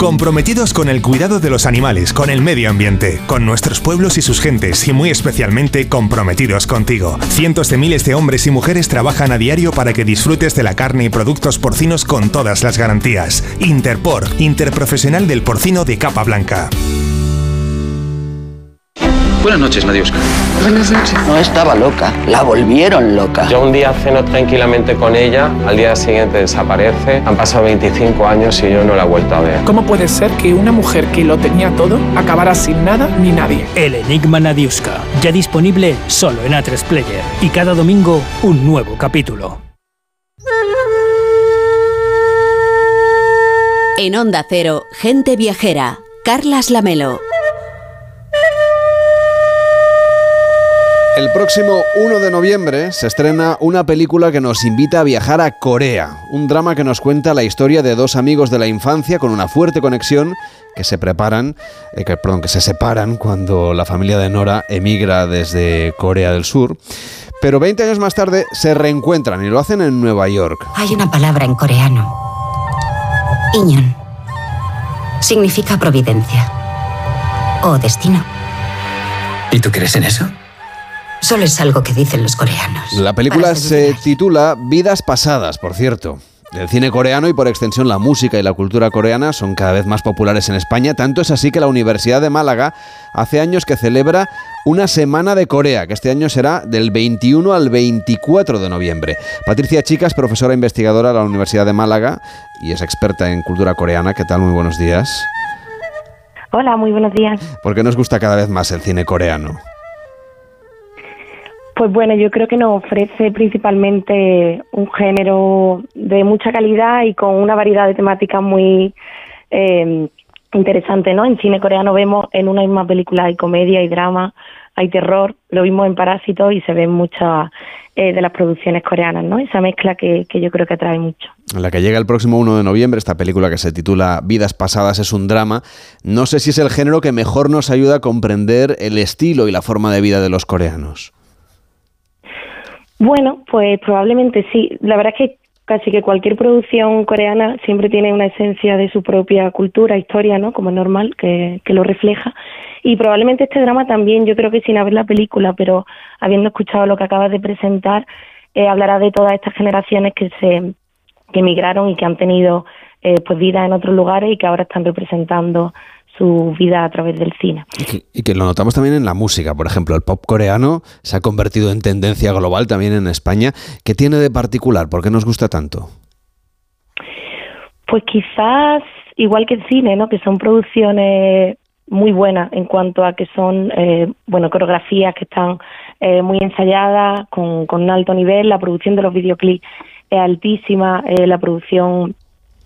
Comprometidos con el cuidado de los animales, con el medio ambiente, con nuestros pueblos y sus gentes y muy especialmente comprometidos contigo. Cientos de miles de hombres y mujeres trabajan a diario para que disfrutes de la carne y productos porcinos con todas las garantías. Interpor, interprofesional del porcino de capa blanca. Buenas noches, Nadiuska. Buenas noches. No estaba loca, la volvieron loca. Yo un día ceno tranquilamente con ella, al día siguiente desaparece, han pasado 25 años y yo no la he vuelto a ver. ¿Cómo puede ser que una mujer que lo tenía todo acabara sin nada ni nadie? El Enigma Nadiuska, ya disponible solo en A3 Player y cada domingo un nuevo capítulo. En Onda Cero, Gente Viajera, Carlas Lamelo. El próximo 1 de noviembre se estrena una película que nos invita a viajar a Corea, un drama que nos cuenta la historia de dos amigos de la infancia con una fuerte conexión que se preparan, eh, que, perdón, que se separan cuando la familia de Nora emigra desde Corea del Sur. Pero 20 años más tarde se reencuentran y lo hacen en Nueva York. Hay una palabra en coreano. Iñon. Significa providencia. O destino. ¿Y tú crees en eso? Solo es algo que dicen los coreanos. La película se titula Vidas Pasadas, por cierto. El cine coreano y por extensión la música y la cultura coreana son cada vez más populares en España, tanto es así que la Universidad de Málaga hace años que celebra una semana de Corea, que este año será del 21 al 24 de noviembre. Patricia Chicas, profesora investigadora de la Universidad de Málaga y es experta en cultura coreana. ¿Qué tal? Muy buenos días. Hola, muy buenos días. ¿Por qué nos gusta cada vez más el cine coreano? Pues bueno, yo creo que nos ofrece principalmente un género de mucha calidad y con una variedad de temáticas muy eh, interesante, ¿no? En cine coreano vemos en una misma película hay comedia, hay drama, hay terror, lo vimos en Parásitos y se ven muchas eh, de las producciones coreanas, ¿no? Esa mezcla que, que yo creo que atrae mucho. La que llega el próximo 1 de noviembre, esta película que se titula Vidas Pasadas es un drama. No sé si es el género que mejor nos ayuda a comprender el estilo y la forma de vida de los coreanos. Bueno, pues probablemente sí. La verdad es que casi que cualquier producción coreana siempre tiene una esencia de su propia cultura, historia, ¿no? Como es normal, que, que lo refleja. Y probablemente este drama también, yo creo que sin haber la película, pero habiendo escuchado lo que acabas de presentar, eh, hablará de todas estas generaciones que se que emigraron y que han tenido eh, pues vida en otros lugares y que ahora están representando su vida a través del cine. Y que, y que, lo notamos también en la música, por ejemplo, el pop coreano se ha convertido en tendencia global también en España. ¿Qué tiene de particular? ¿Por qué nos gusta tanto? Pues quizás igual que el cine, ¿no? Que son producciones muy buenas en cuanto a que son, eh, bueno, coreografías que están eh, muy ensayadas, con, con un alto nivel, la producción de los videoclips es altísima, eh, la producción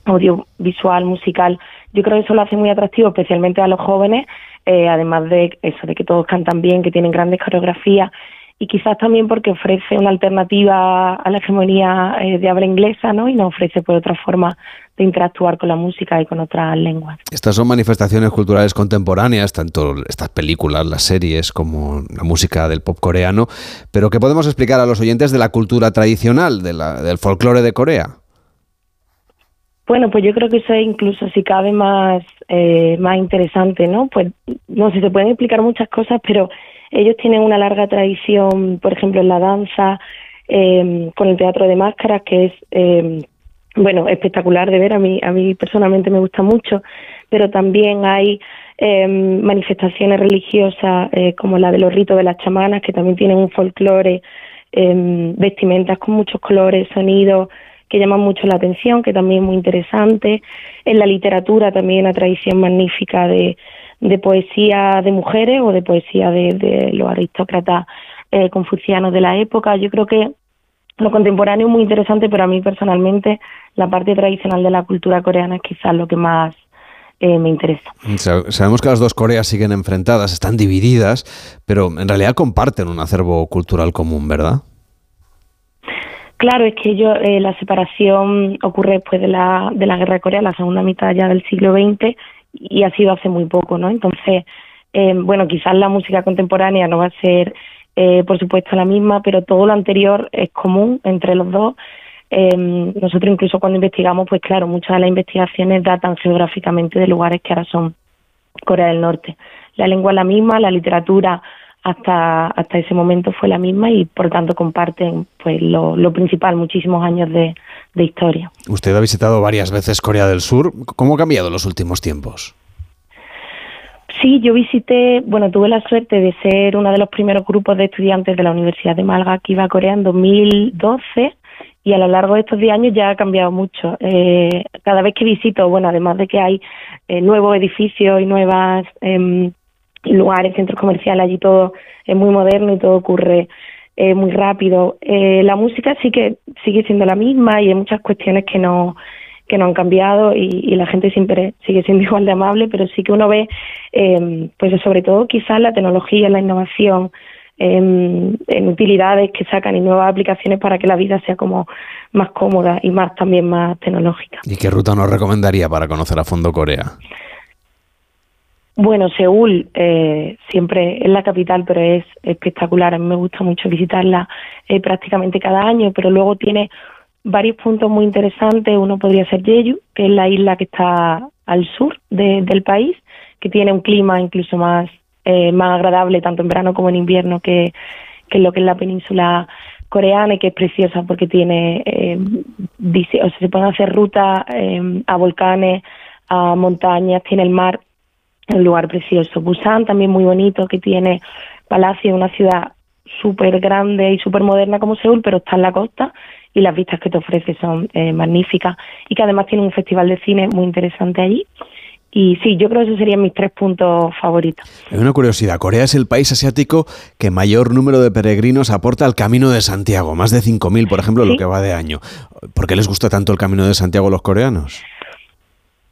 audiovisual, musical, yo creo que eso lo hace muy atractivo, especialmente a los jóvenes, eh, además de eso, de que todos cantan bien, que tienen grandes coreografías y quizás también porque ofrece una alternativa a la hegemonía eh, de habla inglesa, ¿no? Y nos ofrece por otra forma de interactuar con la música y con otras lenguas. Estas son manifestaciones culturales contemporáneas, tanto estas películas, las series, como la música del pop coreano, pero ¿qué podemos explicar a los oyentes de la cultura tradicional, de la, del folclore de Corea? Bueno, pues yo creo que eso es incluso si cabe más, eh, más interesante, ¿no? Pues no sé, se pueden explicar muchas cosas, pero ellos tienen una larga tradición, por ejemplo, en la danza, eh, con el teatro de máscaras, que es, eh, bueno, espectacular de ver. A mí, a mí personalmente me gusta mucho, pero también hay eh, manifestaciones religiosas como la de los ritos de las chamanas, que también tienen un folclore, vestimentas con muchos colores, sonidos que llaman mucho la atención, que también es muy interesante. En la literatura también una tradición magnífica de de poesía de mujeres o de poesía de, los aristócratas eh, confucianos de la época. Yo creo que lo contemporáneo es muy interesante, pero a mí personalmente la parte tradicional de la cultura coreana es quizás lo que más eh, me interesa. Sabemos que las dos Coreas siguen enfrentadas, están divididas, pero en realidad comparten un acervo cultural común, ¿verdad? Claro, es que yo, eh, la separación ocurre después de la, de la Guerra de Corea, la segunda mitad ya del siglo XX, y ha sido hace muy poco, ¿no? Entonces, eh, bueno, quizás la música contemporánea no va a ser, eh, por supuesto, la misma, pero todo lo anterior es común entre los dos. Eh, nosotros incluso cuando investigamos, pues claro, muchas de las investigaciones datan geográficamente de lugares que ahora son Corea del Norte. La lengua es la misma, la literatura hasta hasta ese momento fue la misma y por tanto comparten pues lo, lo principal, muchísimos años de, de historia. Usted ha visitado varias veces Corea del Sur. ¿Cómo ha cambiado en los últimos tiempos? Sí, yo visité, bueno, tuve la suerte de ser uno de los primeros grupos de estudiantes de la Universidad de Málaga que iba a Corea en 2012 y a lo largo de estos 10 años ya ha cambiado mucho. Eh, cada vez que visito, bueno, además de que hay eh, nuevos edificios y nuevos eh, lugares, centros comerciales, allí todo es muy moderno y todo ocurre eh, muy rápido. Eh, la música sí que sigue siendo la misma y hay muchas cuestiones que no que no han cambiado y, la gente siempre sigue siendo igual de amable, pero sí que uno ve, eh, pues sobre todo quizás la tecnología, la innovación, en, en, utilidades que sacan y nuevas aplicaciones para que la vida sea como más cómoda y más también más tecnológica. ¿Y qué ruta nos recomendaría para conocer a fondo Corea? Bueno, Seúl eh, siempre es la capital, pero es espectacular. A me gusta mucho visitarla eh, prácticamente cada año, pero luego tiene varios puntos muy interesantes. Uno podría ser Jeju, que es la isla que está al sur del país, que tiene un clima incluso más, eh, más agradable tanto en verano como en invierno que, que lo que es la península coreana y que es preciosa porque tiene, eh, o sea, se pueden hacer rutas a volcanes, a montañas, tiene el mar un lugar precioso. Busan también muy bonito, que tiene palacio, una ciudad súper grande y súper moderna como Seúl, pero está en la costa y las vistas que te ofrece son eh, magníficas y que además tiene un festival de cine muy interesante allí. Y sí, yo creo que esos serían mis tres puntos favoritos. Hay una curiosidad, Corea es el país asiático que mayor número de peregrinos aporta al Camino de Santiago, más de 5.000, por ejemplo, lo que va de año. ¿Por qué les gusta tanto el Camino de Santiago a los coreanos?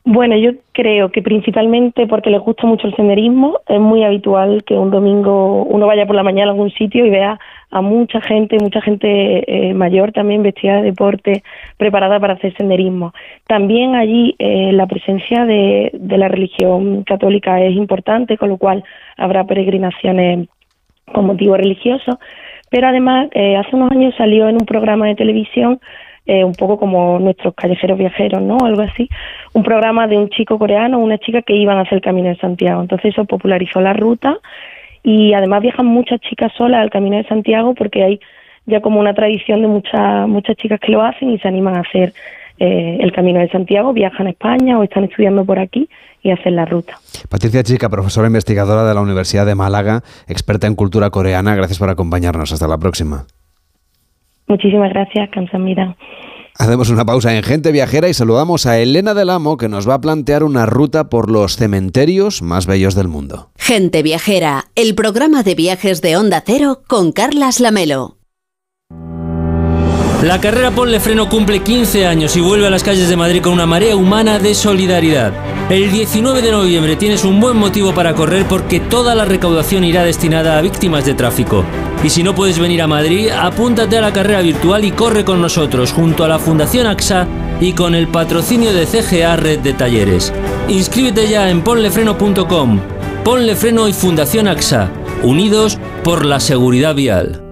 Bueno, yo creo que principalmente porque les gusta mucho el senderismo. Es muy habitual que un domingo uno vaya por la mañana a algún sitio y vea a mucha gente, mucha gente eh, mayor también vestida de deporte, preparada para hacer senderismo. También allí eh, la presencia de, de la religión católica es importante, con lo cual habrá peregrinaciones con motivo religioso. Pero además, eh, hace unos años salió en un programa de televisión eh, un poco como nuestros callejeros viajeros, ¿no? Algo así. Un programa de un chico coreano, una chica que iban a hacer el Camino de Santiago. Entonces eso popularizó la ruta y además viajan muchas chicas solas al Camino de Santiago porque hay ya como una tradición de muchas muchas chicas que lo hacen y se animan a hacer eh, el Camino de Santiago, viajan a España o están estudiando por aquí y hacen la ruta. Patricia Chica, profesora investigadora de la Universidad de Málaga, experta en cultura coreana, gracias por acompañarnos. Hasta la próxima. Muchísimas gracias, Cansamira. Hacemos una pausa en Gente Viajera y saludamos a Elena del Amo que nos va a plantear una ruta por los cementerios más bellos del mundo. Gente Viajera, el programa de viajes de Onda Cero con Carlas Lamelo. La carrera Ponle Freno cumple 15 años y vuelve a las calles de Madrid con una marea humana de solidaridad. El 19 de noviembre tienes un buen motivo para correr porque toda la recaudación irá destinada a víctimas de tráfico. Y si no puedes venir a Madrid, apúntate a la carrera virtual y corre con nosotros junto a la Fundación AXA y con el patrocinio de CGA Red de Talleres. Inscríbete ya en ponlefreno.com. Ponle Freno y Fundación AXA, unidos por la seguridad vial.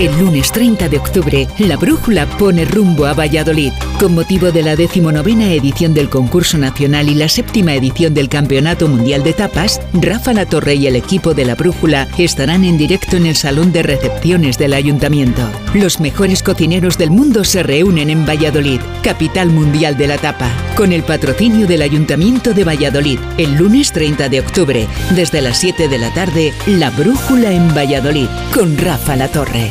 El lunes 30 de octubre, la Brújula pone rumbo a Valladolid. Con motivo de la decimonovena edición del concurso nacional y la séptima edición del Campeonato Mundial de Tapas, Rafa La Torre y el equipo de la Brújula estarán en directo en el Salón de Recepciones del Ayuntamiento. Los mejores cocineros del mundo se reúnen en Valladolid, capital mundial de la tapa, con el patrocinio del Ayuntamiento de Valladolid. El lunes 30 de octubre, desde las 7 de la tarde, La Brújula en Valladolid, con Rafa La Torre.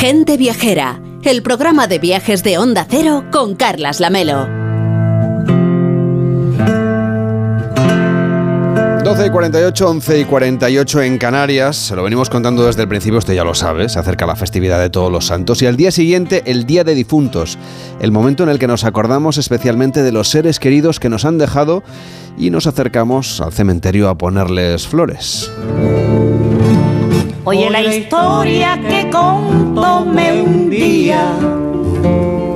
Gente Viajera, el programa de viajes de Onda Cero con Carlas Lamelo. 12 y 48, 11 y 48 en Canarias. Se lo venimos contando desde el principio, usted ya lo sabe. Se acerca la festividad de todos los santos. Y al día siguiente, el Día de Difuntos. El momento en el que nos acordamos especialmente de los seres queridos que nos han dejado y nos acercamos al cementerio a ponerles flores. Oye la historia que contóme un día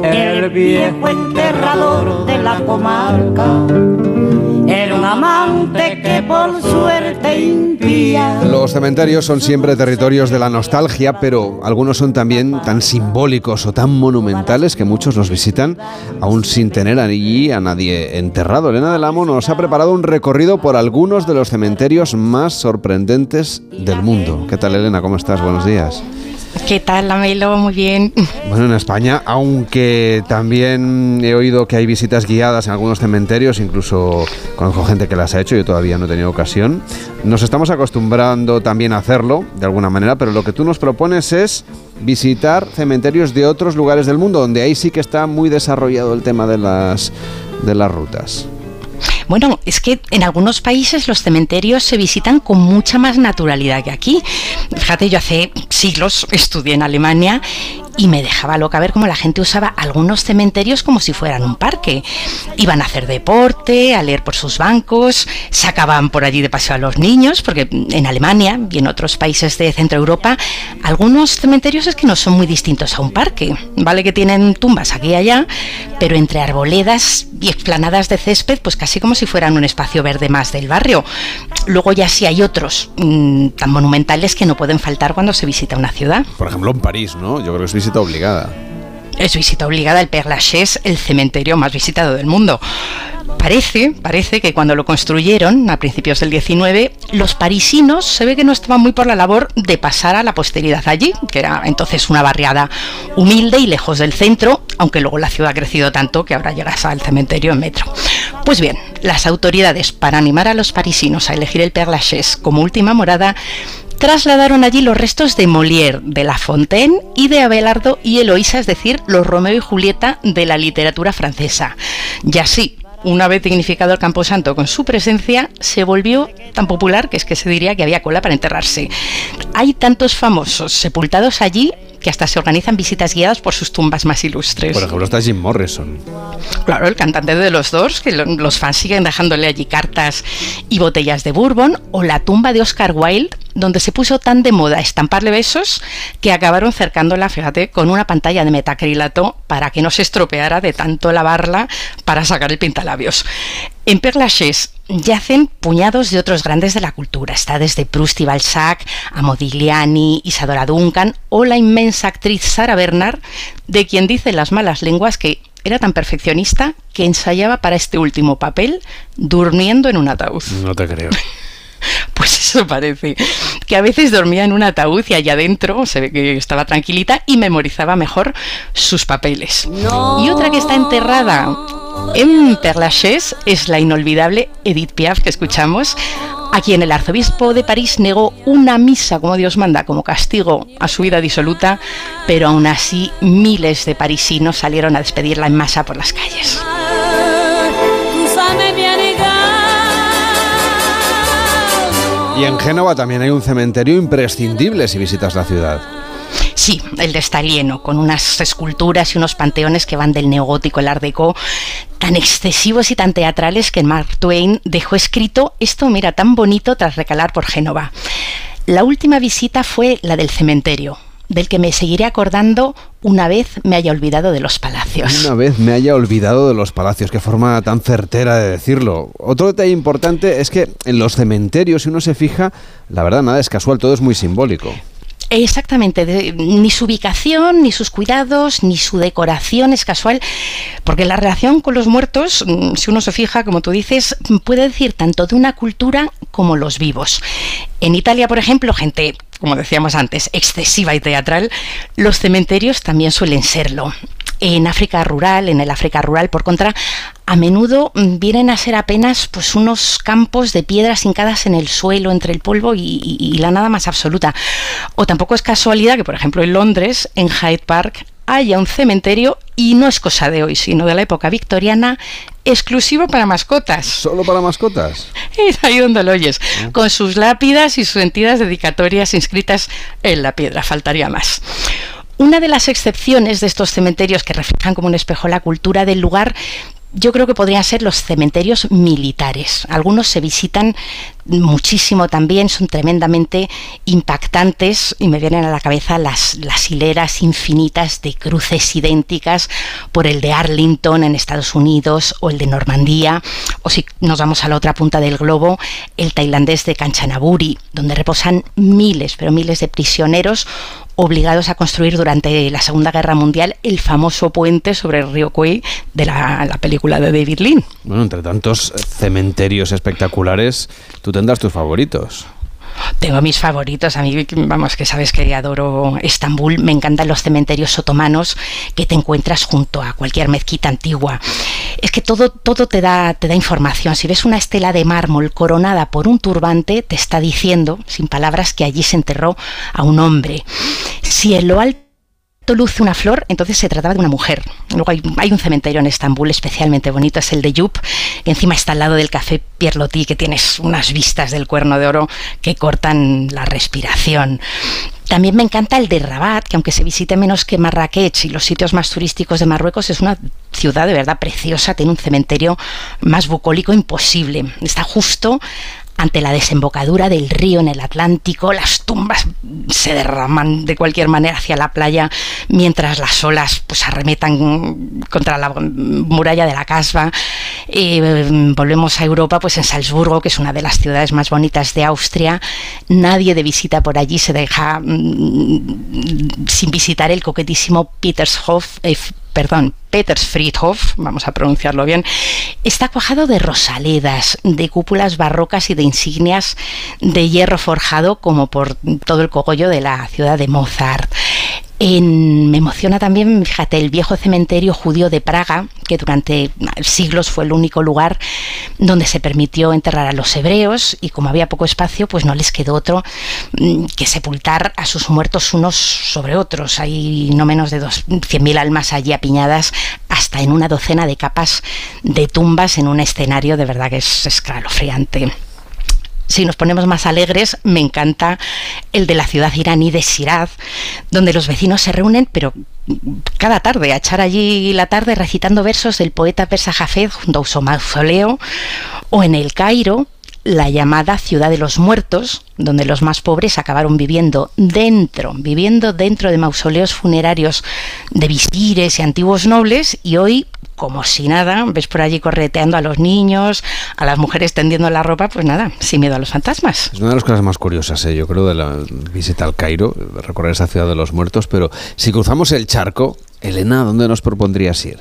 el viejo enterrador de la comarca. Era un amante que por suerte impía. Los cementerios son siempre territorios de la nostalgia, pero algunos son también tan simbólicos o tan monumentales que muchos los visitan aún sin tener allí a nadie enterrado. Elena del Amo nos ha preparado un recorrido por algunos de los cementerios más sorprendentes del mundo. ¿Qué tal, Elena? ¿Cómo estás? Buenos días. ¿Qué tal, Lamelo? Muy bien. Bueno, en España, aunque también he oído que hay visitas guiadas en algunos cementerios, incluso conozco gente que las ha hecho, yo todavía no he tenido ocasión. Nos estamos acostumbrando también a hacerlo, de alguna manera, pero lo que tú nos propones es visitar cementerios de otros lugares del mundo, donde ahí sí que está muy desarrollado el tema de las, de las rutas. Bueno, es que en algunos países los cementerios se visitan con mucha más naturalidad que aquí. Fíjate, yo hace siglos estudié en Alemania y me dejaba loca ver cómo la gente usaba algunos cementerios como si fueran un parque. Iban a hacer deporte, a leer por sus bancos, sacaban por allí de paseo a los niños, porque en Alemania y en otros países de Centro Europa, algunos cementerios es que no son muy distintos a un parque. Vale que tienen tumbas aquí y allá, pero entre arboledas y explanadas de césped, pues casi como si fueran un espacio verde más del barrio. Luego ya sí hay otros mmm, tan monumentales que no pueden faltar cuando se visita una ciudad. Por ejemplo, en París, ¿no? Yo creo que es visita obligada. Es visita obligada el Père Lachaise, el cementerio más visitado del mundo. Parece, parece que cuando lo construyeron, a principios del 19, los parisinos se ve que no estaban muy por la labor de pasar a la posteridad allí, que era entonces una barriada humilde y lejos del centro, aunque luego la ciudad ha crecido tanto que ahora llegas al cementerio en metro. Pues bien, las autoridades, para animar a los parisinos a elegir el Père Lachaise como última morada, trasladaron allí los restos de Molière, de La Fontaine y de Abelardo y Eloísa, es decir, los Romeo y Julieta de la literatura francesa. Y así, una vez dignificado el Camposanto con su presencia, se volvió tan popular que es que se diría que había cola para enterrarse. Hay tantos famosos sepultados allí que hasta se organizan visitas guiadas por sus tumbas más ilustres. Por ejemplo, está Jim Morrison. Claro, el cantante de los dos, que los fans siguen dejándole allí cartas y botellas de bourbon, o la tumba de Oscar Wilde, donde se puso tan de moda estamparle besos que acabaron cercándola, fíjate, con una pantalla de metacrilato para que no se estropeara de tanto lavarla para sacar el pintalabios. En Père Lachaise yacen puñados de otros grandes de la cultura. Está desde Proust y Balzac a Modigliani, Isadora Duncan o la inmensa actriz Sara Bernard, de quien dicen las malas lenguas que era tan perfeccionista que ensayaba para este último papel durmiendo en un ataúd. No te creo. Pues eso parece. Que a veces dormía en un ataúd y allá adentro se ve que estaba tranquilita y memorizaba mejor sus papeles. Y otra que está enterrada en Père es la inolvidable Edith Piaf que escuchamos, a quien el arzobispo de París negó una misa como Dios manda, como castigo a su vida disoluta, pero aún así miles de parisinos salieron a despedirla en masa por las calles. En Génova también hay un cementerio imprescindible si visitas la ciudad. Sí, el de Stalieno, con unas esculturas y unos panteones que van del neogótico al art déco, tan excesivos y tan teatrales que Mark Twain dejó escrito esto, mira, tan bonito tras recalar por Génova. La última visita fue la del cementerio, del que me seguiré acordando una vez me haya olvidado de los palacios. Una vez me haya olvidado de los palacios, qué forma tan certera de decirlo. Otro detalle importante es que en los cementerios, si uno se fija, la verdad nada es casual, todo es muy simbólico. Exactamente, ni su ubicación, ni sus cuidados, ni su decoración es casual, porque la relación con los muertos, mm, si uno se fija, como tú dices, puede decir tanto de una cultura como los vivos. En Italia, por ejemplo, gente, como decíamos antes, excesiva y teatral, los cementerios también suelen serlo en África rural, en el África rural, por contra, a menudo mm, vienen a ser apenas pues unos campos de piedras hincadas en el suelo entre el polvo y, la nada más absoluta. O tampoco es casualidad que, por ejemplo, en Londres, en Hyde Park, haya un cementerio y no es cosa de hoy, sino de la época victoriana, exclusivo para mascotas. ¿Solo para mascotas? Es ahí donde lo oyes, ah. con sus lápidas y sus sentidas dedicatorias inscritas en la piedra, faltaría más. Una de las excepciones de estos cementerios que reflejan como un espejo la cultura del lugar yo creo que podrían ser los cementerios militares. Algunos se visitan muchísimo también, son tremendamente impactantes y me vienen a la cabeza las, las hileras infinitas de cruces idénticas por el de Arlington en Estados Unidos o el de Normandía, o si nos vamos a la otra punta del globo, el tailandés de Kanchanaburi, donde reposan miles, pero miles de prisioneros obligados a construir durante la Segunda Guerra Mundial el famoso puente sobre el río Kwai de la, la película de David Lean. Bueno, entre tantos cementerios espectaculares, tú tendrás tus favoritos. Tengo mis favoritos, a mí, vamos, que sabes que adoro Estambul, me encantan los cementerios otomanos que te encuentras junto a cualquier mezquita antigua. Es que todo, todo te, da, te da información. Si ves una estela de mármol coronada por un turbante, te está diciendo, sin palabras, que allí se enterró a un hombre. Si en lo alto luce una flor, entonces se trataba de una mujer. Luego hay, un cementerio en Estambul especialmente bonito, es el de Yup, que encima está al lado del café Pierlotti, que tienes unas vistas del cuerno de oro que cortan la respiración. También me encanta el de Rabat, que aunque se visite menos que Marrakech y los sitios más turísticos de Marruecos, es una ciudad de verdad preciosa, tiene un cementerio más bucólico imposible. Está justo ante la desembocadura del río en el Atlántico, las tumbas se derraman de cualquier manera hacia la playa mientras las olas pues arremetan contra la muralla de la casba. volvemos a Europa, pues en Salzburgo, que es una de las ciudades más bonitas de Austria. Nadie de visita por allí se deja mm, sin visitar el coquetísimo Petershof, eh, perdón, Petersfriedhof, vamos a pronunciarlo bien, está cuajado de rosaledas, de cúpulas barrocas y de insignias de hierro forjado como por todo el cogollo de la ciudad de Mozart me emociona también, fíjate, el viejo cementerio judío de Praga, que durante siglos fue el único lugar donde se permitió enterrar a los hebreos y como había poco espacio, pues no les quedó otro mm, que sepultar a sus muertos unos sobre otros. Hay no menos de 100.000 almas allí apiñadas hasta en una docena de capas de tumbas en un escenario de verdad que es escalofriante si nos ponemos más alegres, me encanta el de la ciudad iraní de Shiraz, donde los vecinos se reúnen, pero cada tarde, a echar allí la tarde recitando versos del poeta persa Jafed junto a su mausoleo, o en el Cairo, la llamada ciudad de los muertos, donde los más pobres acabaron viviendo dentro, viviendo dentro de mausoleos funerarios de visires y antiguos nobles, y hoy como si nada, ves por allí correteando a los niños, a las mujeres tendiendo la ropa, pues nada, sin miedo a los fantasmas. Es una de las cosas más curiosas, ¿eh? yo creo, de la visita al Cairo, recorrer esa ciudad de los muertos, pero si cruzamos el charco, Elena, ¿dónde nos propondrías ir?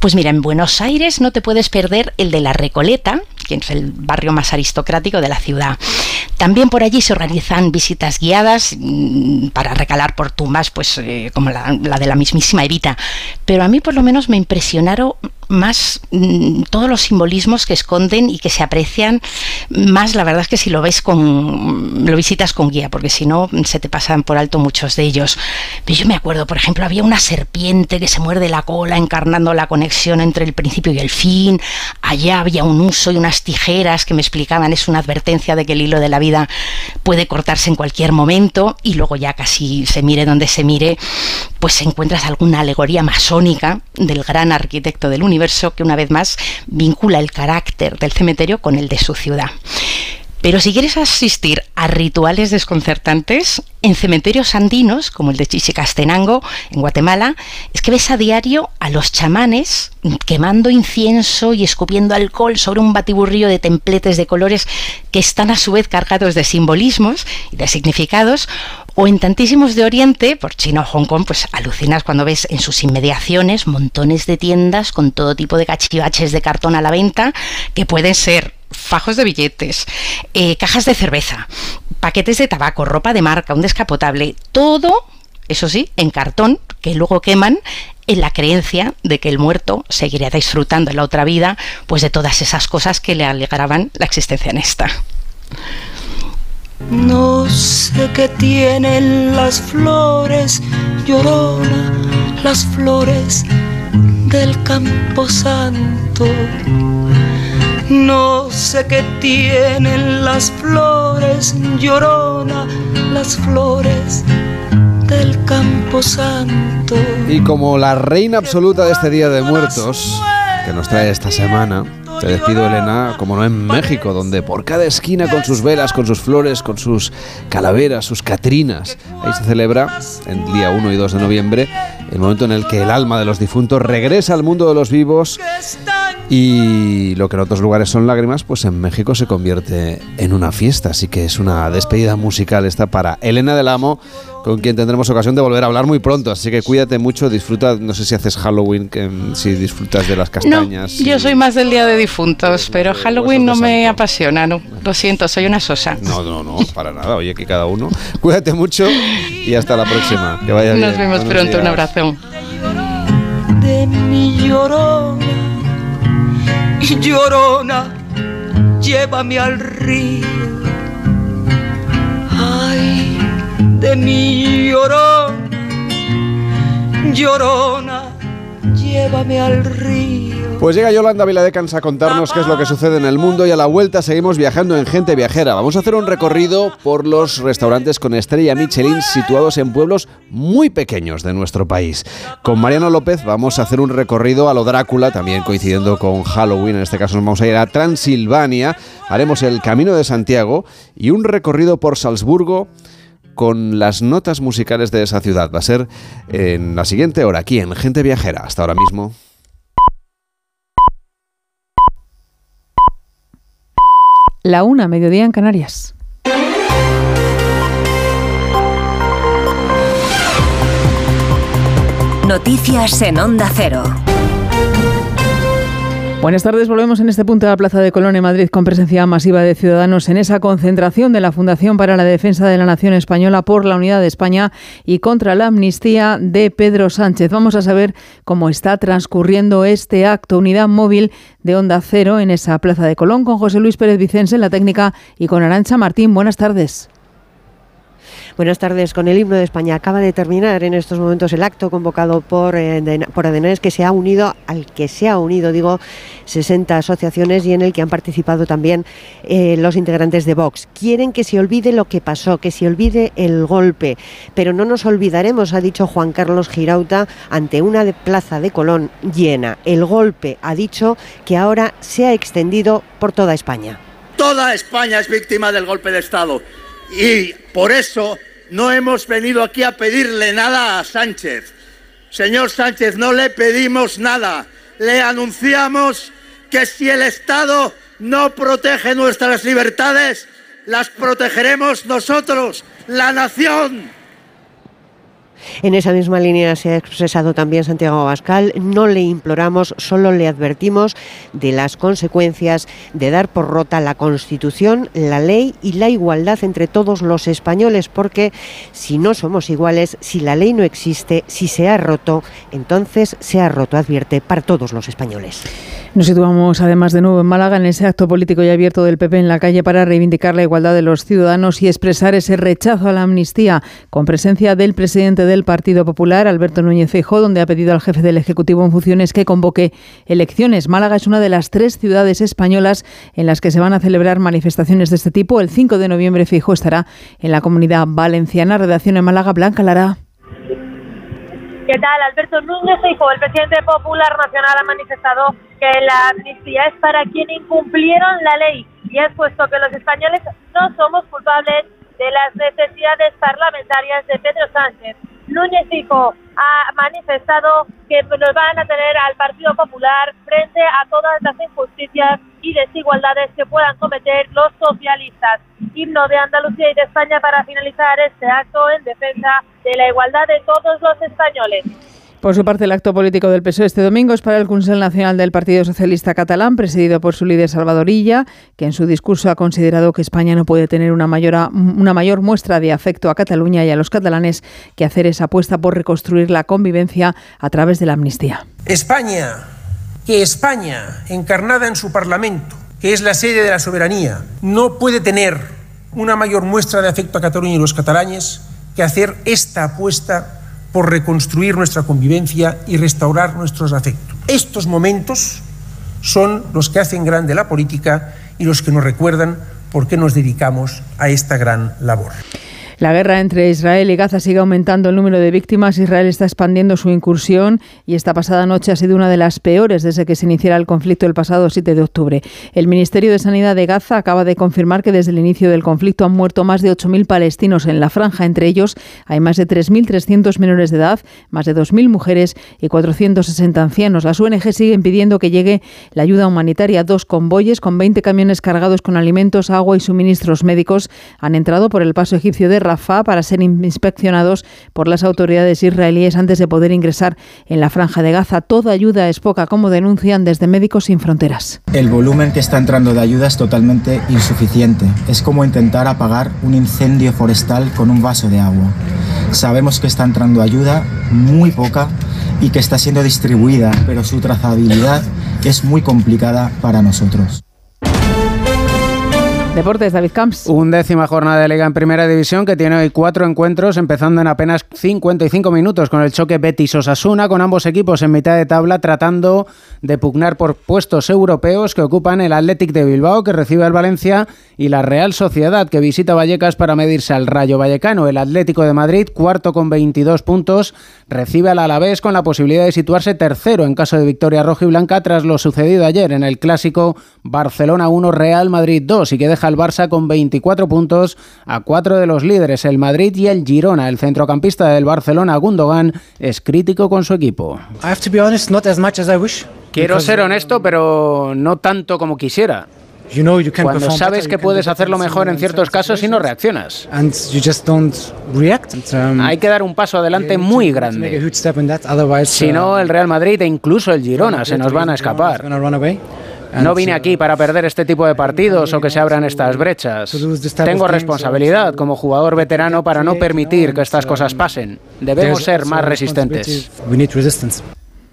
Pues mira, en Buenos Aires no te puedes perder el de la Recoleta, que es el barrio más aristocrático de la ciudad. También por allí se organizan visitas guiadas mm, para recalar por tumbas, pues eh, como la, la, de la mismísima Evita. Pero a mí por lo menos me impresionaron más mm, todos los simbolismos que esconden y que se aprecian más, la verdad es que si lo ves con, lo visitas con guía, porque si no se te pasan por alto muchos de ellos. Pero yo me acuerdo, por ejemplo, había una serpiente que se muerde la cola encarnando la conexión entre el principio y el fin. Allá había un uso y unas tijeras que me explicaban, es una advertencia de que el hilo de la vida puede cortarse en cualquier momento y luego ya casi se mire donde se mire, pues encuentras alguna alegoría masónica del gran arquitecto del universo que una vez más vincula el carácter del cementerio con el de su ciudad. Pero si quieres asistir a rituales desconcertantes, en cementerios andinos, como el de Chichicastenango, en Guatemala, es que ves a diario a los chamanes quemando incienso y escupiendo alcohol sobre un batiburrillo de templetes de colores que están a su vez cargados de simbolismos y de significados, o en tantísimos de Oriente, por China o Hong Kong, pues alucinas cuando ves en sus inmediaciones montones de tiendas con todo tipo de cachivaches de cartón a la venta, que pueden ser fajos de billetes, eh, cajas de cerveza, paquetes de tabaco, ropa de marca, un descapotable, todo, eso sí, en cartón, que luego queman en la creencia de que el muerto seguiría disfrutando en la otra vida, pues de todas esas cosas que le alegraban la existencia en esta. No sé qué tienen las flores, llorona, las flores del campo santo. No sé qué tienen las flores, llorona, las flores del campo santo. Y como la reina absoluta de este Día de Muertos, que nos trae esta semana, te despido, Elena, como no en México, donde por cada esquina con sus velas, con sus flores, con sus calaveras, sus catrinas, ahí se celebra, el día 1 y 2 de noviembre, el momento en el que el alma de los difuntos regresa al mundo de los vivos y lo que en otros lugares son lágrimas, pues en México se convierte en una fiesta. Así que es una despedida musical esta para Elena del Amo, con quien tendremos ocasión de volver a hablar muy pronto. Así que cuídate mucho, disfruta, no sé si haces Halloween, que, si disfrutas de las castañas. No, yo soy más del Día de Difuntos, pero Halloween no me apasiona, no. Lo siento, soy una sosa. No, no, no, para nada. Oye, que cada uno. Cuídate mucho y hasta la próxima. Que vaya Nos vemos pronto, un abrazo. De mi llorona, llorona, llévame al río. De mi llorona, llorona, llévame al río. Pues llega Yolanda Viladecans a contarnos qué es lo que sucede en el mundo y a la vuelta seguimos viajando en Gente Viajera. Vamos a hacer un recorrido por los restaurantes con estrella Michelin situados en pueblos muy pequeños de nuestro país. Con Mariano López vamos a hacer un recorrido a lo Drácula, también coincidiendo con Halloween, en este caso nos vamos a ir a Transilvania, haremos el Camino de Santiago y un recorrido por Salzburgo con las notas musicales de esa ciudad. Va a ser en la siguiente hora aquí en Gente Viajera. Hasta ahora mismo. La una, mediodía en Canarias. Noticias en Onda Cero. Buenas tardes, volvemos en este punto de la Plaza de Colón en Madrid con presencia masiva de ciudadanos en esa concentración de la Fundación para la Defensa de la Nación Española por la Unidad de España y contra la amnistía de Pedro Sánchez. Vamos a saber cómo está transcurriendo este acto, unidad móvil de Onda Cero en esa Plaza de Colón con José Luis Pérez Vicens en la técnica y con Arancha Martín. Buenas tardes. Buenas tardes. Con el himno de España acaba de terminar en estos momentos el acto convocado por, eh, por Adenares que se ha unido, al que se ha unido, digo, 60 asociaciones y en el que han participado también eh, los integrantes de Vox. Quieren que se olvide lo que pasó, que se olvide el golpe, pero no nos olvidaremos, ha dicho Juan Carlos Girauta, ante una plaza de Colón llena. El golpe ha dicho que ahora se ha extendido por toda España. Toda España es víctima del golpe de Estado y por eso no hemos venido aquí a pedirle nada a Sánchez. Señor Sánchez, no le pedimos nada. Le anunciamos que si el Estado no protege nuestras libertades, las protegeremos nosotros, la nación. En esa misma línea se ha expresado también Santiago Abascal. No le imploramos, solo le advertimos de las consecuencias de dar por rota la Constitución, la ley y la igualdad entre todos los españoles, porque si no somos iguales, si la ley no existe, si se ha roto, entonces se ha roto, advierte, para todos los españoles. Nos situamos además de nuevo en Málaga en ese acto político y abierto del PP en la calle para reivindicar la igualdad de los ciudadanos y expresar ese rechazo a la amnistía con presencia del presidente del Partido Popular, Alberto Núñez Feijóo, donde ha pedido al jefe del Ejecutivo en funciones que convoque elecciones. Málaga es una de las tres ciudades españolas en las que se van a celebrar manifestaciones de este tipo. El 5 de noviembre Feijóo estará en la comunidad valenciana. Redacción en Málaga, Blanca Lara. ¿Qué tal? Alberto Núñez Feijóo, el presidente popular nacional, ha manifestado que la amnistía es para quienes incumplieron la ley y ha expuesto que los españoles no somos culpables de las necesidades parlamentarias de Pedro Sánchez. Núñez ha manifestado que nos van a tener al Partido Popular frente a todas las injusticias y desigualdades que puedan cometer los socialistas. Himno de Andalucía y de España para finalizar este acto en defensa de la igualdad de todos los españoles. Por su parte, el acto político del PSOE este domingo es para el Consell Nacional del Partido Socialista Catalán, presidido por su líder Salvador Illa, que en su discurso ha considerado que España no puede tener una mayor, una mayor muestra de afecto a Cataluña y a los catalanes que hacer esa apuesta por reconstruir la convivencia a través de la amnistía. España, que España, encarnada en su Parlamento, que es la sede de la soberanía, no puede tener una mayor muestra de afecto a Cataluña y los catalanes que hacer esta apuesta por reconstruir nuestra convivencia y restaurar nuestros afectos. Estos momentos son los que hacen grande la política y los que nos recuerdan por qué nos dedicamos a esta gran labor. La guerra entre Israel y Gaza sigue aumentando el número de víctimas. Israel está expandiendo su incursión y esta pasada noche ha sido una de las peores desde que se iniciara el conflicto el pasado 7 de octubre. El Ministerio de Sanidad de Gaza acaba de confirmar que desde el inicio del conflicto han muerto más de 8.000 palestinos en la franja. Entre ellos hay más de 3.300 menores de edad, más de 2.000 mujeres y 460 ancianos. Las ONG siguen pidiendo que llegue la ayuda humanitaria. Dos convoyes con 20 camiones cargados con alimentos, agua y suministros médicos han entrado por el paso egipcio de para ser inspeccionados por las autoridades israelíes antes de poder ingresar en la franja de Gaza. Toda ayuda es poca, como denuncian desde Médicos Sin Fronteras. El volumen que está entrando de ayuda es totalmente insuficiente. Es como intentar apagar un incendio forestal con un vaso de agua. Sabemos que está entrando ayuda, muy poca, y que está siendo distribuida, pero su trazabilidad es muy complicada para nosotros. Deportes, David Camps. Undécima jornada de Liga en Primera División que tiene hoy cuatro encuentros, empezando en apenas 55 minutos con el choque Betis-Osasuna, con ambos equipos en mitad de tabla tratando de pugnar por puestos europeos que ocupan el Athletic de Bilbao, que recibe al Valencia, y la Real Sociedad, que visita Vallecas para medirse al Rayo Vallecano. El Atlético de Madrid, cuarto con 22 puntos, recibe al Alavés con la posibilidad de situarse tercero en caso de victoria roja y blanca tras lo sucedido ayer en el clásico Barcelona 1 Real Madrid 2 y que deja al Barça con 24 puntos a cuatro de los líderes, el Madrid y el Girona. El centrocampista del Barcelona, Gundogan, es crítico con su equipo. Quiero ser honesto, pero no tanto como quisiera. Cuando sabes que puedes hacerlo mejor en ciertos casos y no reaccionas. Hay que dar un paso adelante muy grande. Si no, el Real Madrid e incluso el Girona se nos van a escapar. No vine aquí para perder este tipo de partidos o que se abran estas brechas. Tengo responsabilidad como jugador veterano para no permitir que estas cosas pasen. Debemos ser más resistentes.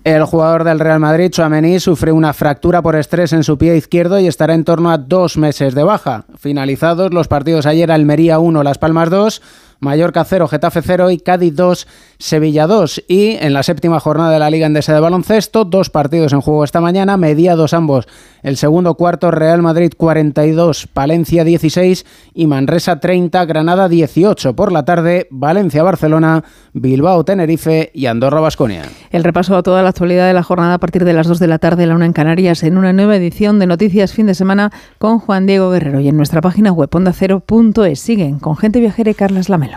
El jugador del Real Madrid, Chouameni, sufre una fractura por estrés en su pie izquierdo y estará en torno a dos meses de baja. Finalizados los partidos ayer, Almería 1, Las Palmas 2, Mallorca 0, Getafe 0 y Cádiz 2, Sevilla 2. Y en la séptima jornada de la Liga Endesa de Baloncesto, dos partidos en juego esta mañana, mediados ambos. El segundo cuarto, Real Madrid 42, Palencia 16 y Manresa 30, Granada 18. Por la tarde, Valencia, Barcelona, Bilbao, Tenerife y Andorra, Basconia. El repaso a toda la actualidad de la jornada a partir de las 2 de la tarde, la una en Canarias, en una nueva edición de Noticias Fin de Semana con Juan Diego Guerrero y en nuestra página web ondacero.es. Siguen con gente viajera y Carlas Lamelo.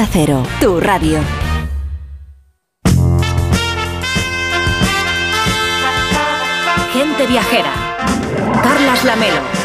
Cero, tu radio. Gente viajera. Carlas Lamelo.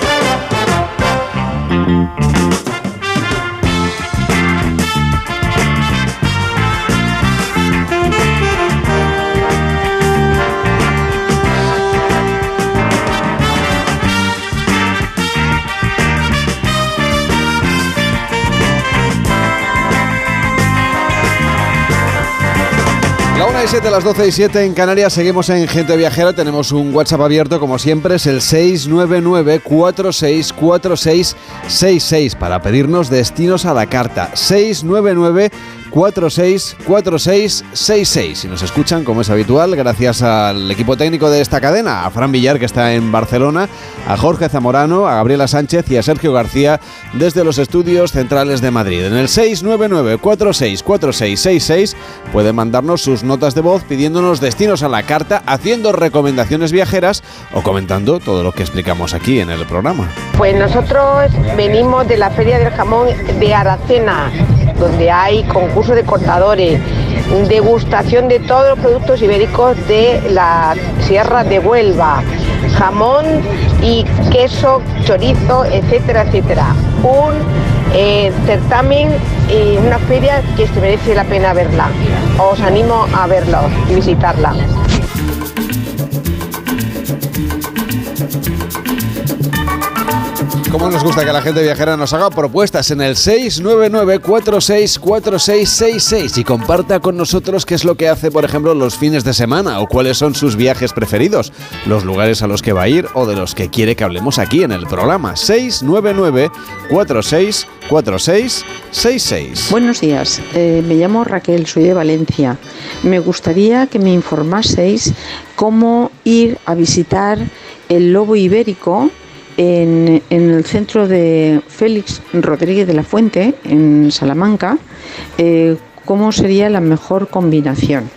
La 1 y 7, las 12 y 7 en Canarias, seguimos en Gente Viajera, tenemos un WhatsApp abierto como siempre, es el 699-464666 para pedirnos destinos a la carta. 699 464666. Si nos escuchan, como es habitual, gracias al equipo técnico de esta cadena, a Fran Villar, que está en Barcelona, a Jorge Zamorano, a Gabriela Sánchez y a Sergio García desde los estudios centrales de Madrid. En el 699-464666 pueden mandarnos sus notas de voz pidiéndonos destinos a la carta, haciendo recomendaciones viajeras o comentando todo lo que explicamos aquí en el programa. Pues nosotros venimos de la Feria del Jamón de Aracena, donde hay concurso de cortadores, degustación de todos los productos ibéricos de la Sierra de Huelva, jamón y queso, chorizo, etcétera, etcétera. Un eh, certamen y una feria que se merece la pena verla. Os animo a verla y visitarla. Cómo nos gusta que la gente viajera nos haga propuestas en el 699-464666 y comparta con nosotros qué es lo que hace, por ejemplo, los fines de semana o cuáles son sus viajes preferidos, los lugares a los que va a ir o de los que quiere que hablemos aquí en el programa. 699-464666. Buenos días, eh, me llamo Raquel, soy de Valencia. Me gustaría que me informaseis cómo ir a visitar el lobo ibérico en, en el centro de Félix Rodríguez de la Fuente, en Salamanca, eh, cómo sería la mejor combinación.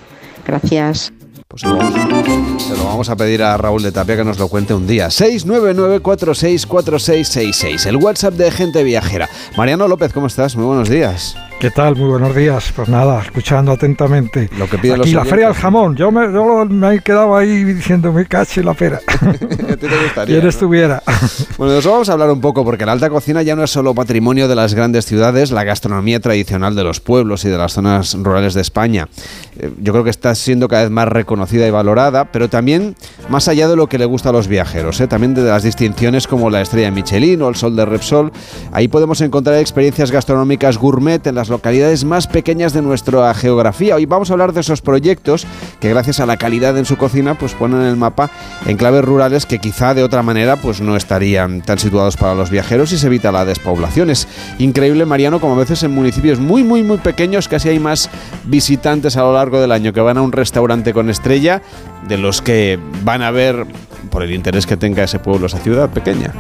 Gracias. Pues se lo, vamos, se lo vamos a pedir a Raúl de Tapia que nos lo cuente un día. 699-464666, el WhatsApp de Gente Viajera. Mariano López, ¿cómo estás? Muy buenos días. ¿Qué tal? Muy buenos días. Pues nada, escuchando atentamente. Lo que piden Aquí los la feria del jamón. Yo me, yo me he quedado ahí diciendo, me caché la pera. ¿Quién no? estuviera? Bueno, de eso vamos a hablar un poco, porque la alta cocina ya no es solo patrimonio de las grandes ciudades, la gastronomía tradicional de los pueblos y de las zonas rurales de España. Eh, Yo creo que está siendo cada vez más reconocida y valorada, pero también más allá de lo que le gusta a los viajeros, ¿eh? también de las distinciones como la estrella Michelin o el sol de Repsol. Ahí podemos encontrar experiencias gastronómicas gourmet en las localidades más pequeñas de nuestra geografía. Hoy vamos a hablar de esos proyectos que gracias a la calidad en su cocina pues ponen el mapa en claves rurales que quizá de otra manera pues no estarían tan situados para los viajeros y se evita la despoblación. Es increíble, Mariano, como a veces en municipios muy, muy, muy pequeños casi hay más visitantes a lo largo del año que van a un restaurante con estrella de los que van a ver por el interés que tenga ese pueblo, esa ciudad pequeña.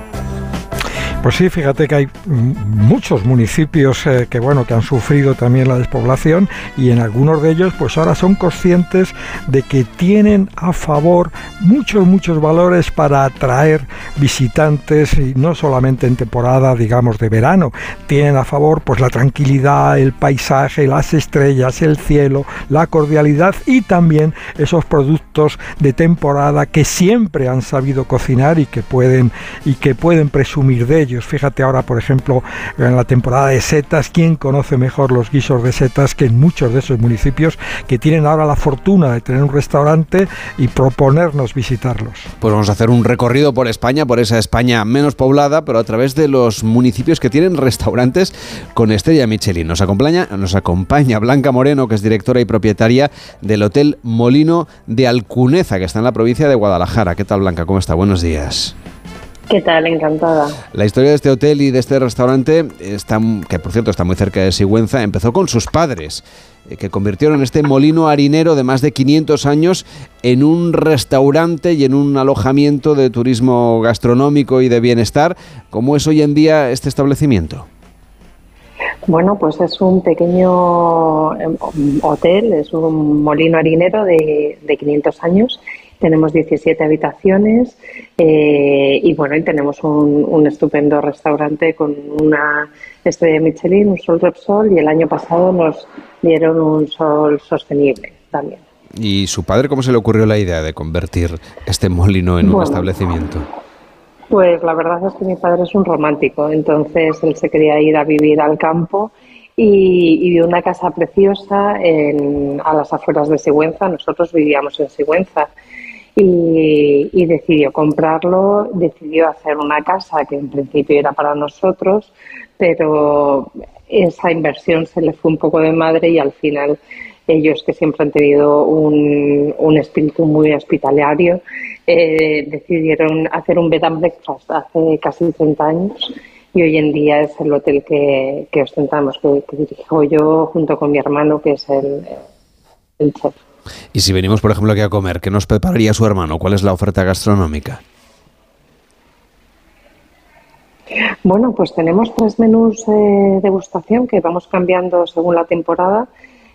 Pues sí, fíjate que hay muchos municipios eh, que bueno que han sufrido también la despoblación y en algunos de ellos pues ahora son conscientes de que tienen a favor muchos muchos valores para atraer visitantes y no solamente en temporada digamos de verano, tienen a favor pues la tranquilidad, el paisaje, las estrellas, el cielo, la cordialidad y también esos productos de temporada que siempre han sabido cocinar y que pueden y que pueden presumir de ellos. Fíjate ahora, por ejemplo, en la temporada de setas, ¿quién conoce mejor los guisos de setas que en muchos de esos municipios que tienen ahora la fortuna de tener un restaurante y proponernos visitarlos? Pues vamos a hacer un recorrido por España, por esa España menos poblada, pero a través de los municipios que tienen restaurantes con estrella Michelin. Nos acompaña, nos acompaña Blanca Moreno, que es directora y propietaria del Hotel Molino de Alcuneza, que está en la provincia de Guadalajara. ¿Qué tal, Blanca? ¿Cómo está? Buenos días. ¿Qué tal? Encantada. La historia de este hotel y de este restaurante, está, que por cierto está muy cerca de Sigüenza, empezó con sus padres, eh, que convirtieron este molino harinero de más de 500 años en un restaurante y en un alojamiento de turismo gastronómico y de bienestar. ¿Cómo es hoy en día este establecimiento? Bueno, pues es un pequeño em, hotel, es un molino harinero de, de 500 años tenemos 17 habitaciones eh, y bueno, y tenemos un, estupendo restaurante con una estrella Michelin, un Sol Repsol y el año pasado nos dieron un Sol sostenible también. ¿Y su padre cómo se le ocurrió la idea de convertir este molino en un establecimiento? Pues la verdad es que mi padre es un romántico, entonces él se quería ir a vivir al campo y, y vio una casa preciosa en, a las afueras de Sigüenza. Nosotros vivíamos en Sigüenza y, decidió comprarlo, decidió hacer una casa que en principio era para nosotros, pero esa inversión se le fue un poco de madre y al final ellos que siempre han tenido un, espíritu muy hospitalario, eh, decidieron hacer un bed and breakfast hace casi 30 años y hoy en día es el hotel que, ostentamos, que, dirijo yo junto con mi hermano, que es el, el chef. Y si venimos, por ejemplo, aquí a comer, ¿qué nos prepararía su hermano? ¿Cuál es la oferta gastronómica? Bueno, pues tenemos tres menús de degustación que vamos cambiando según la temporada.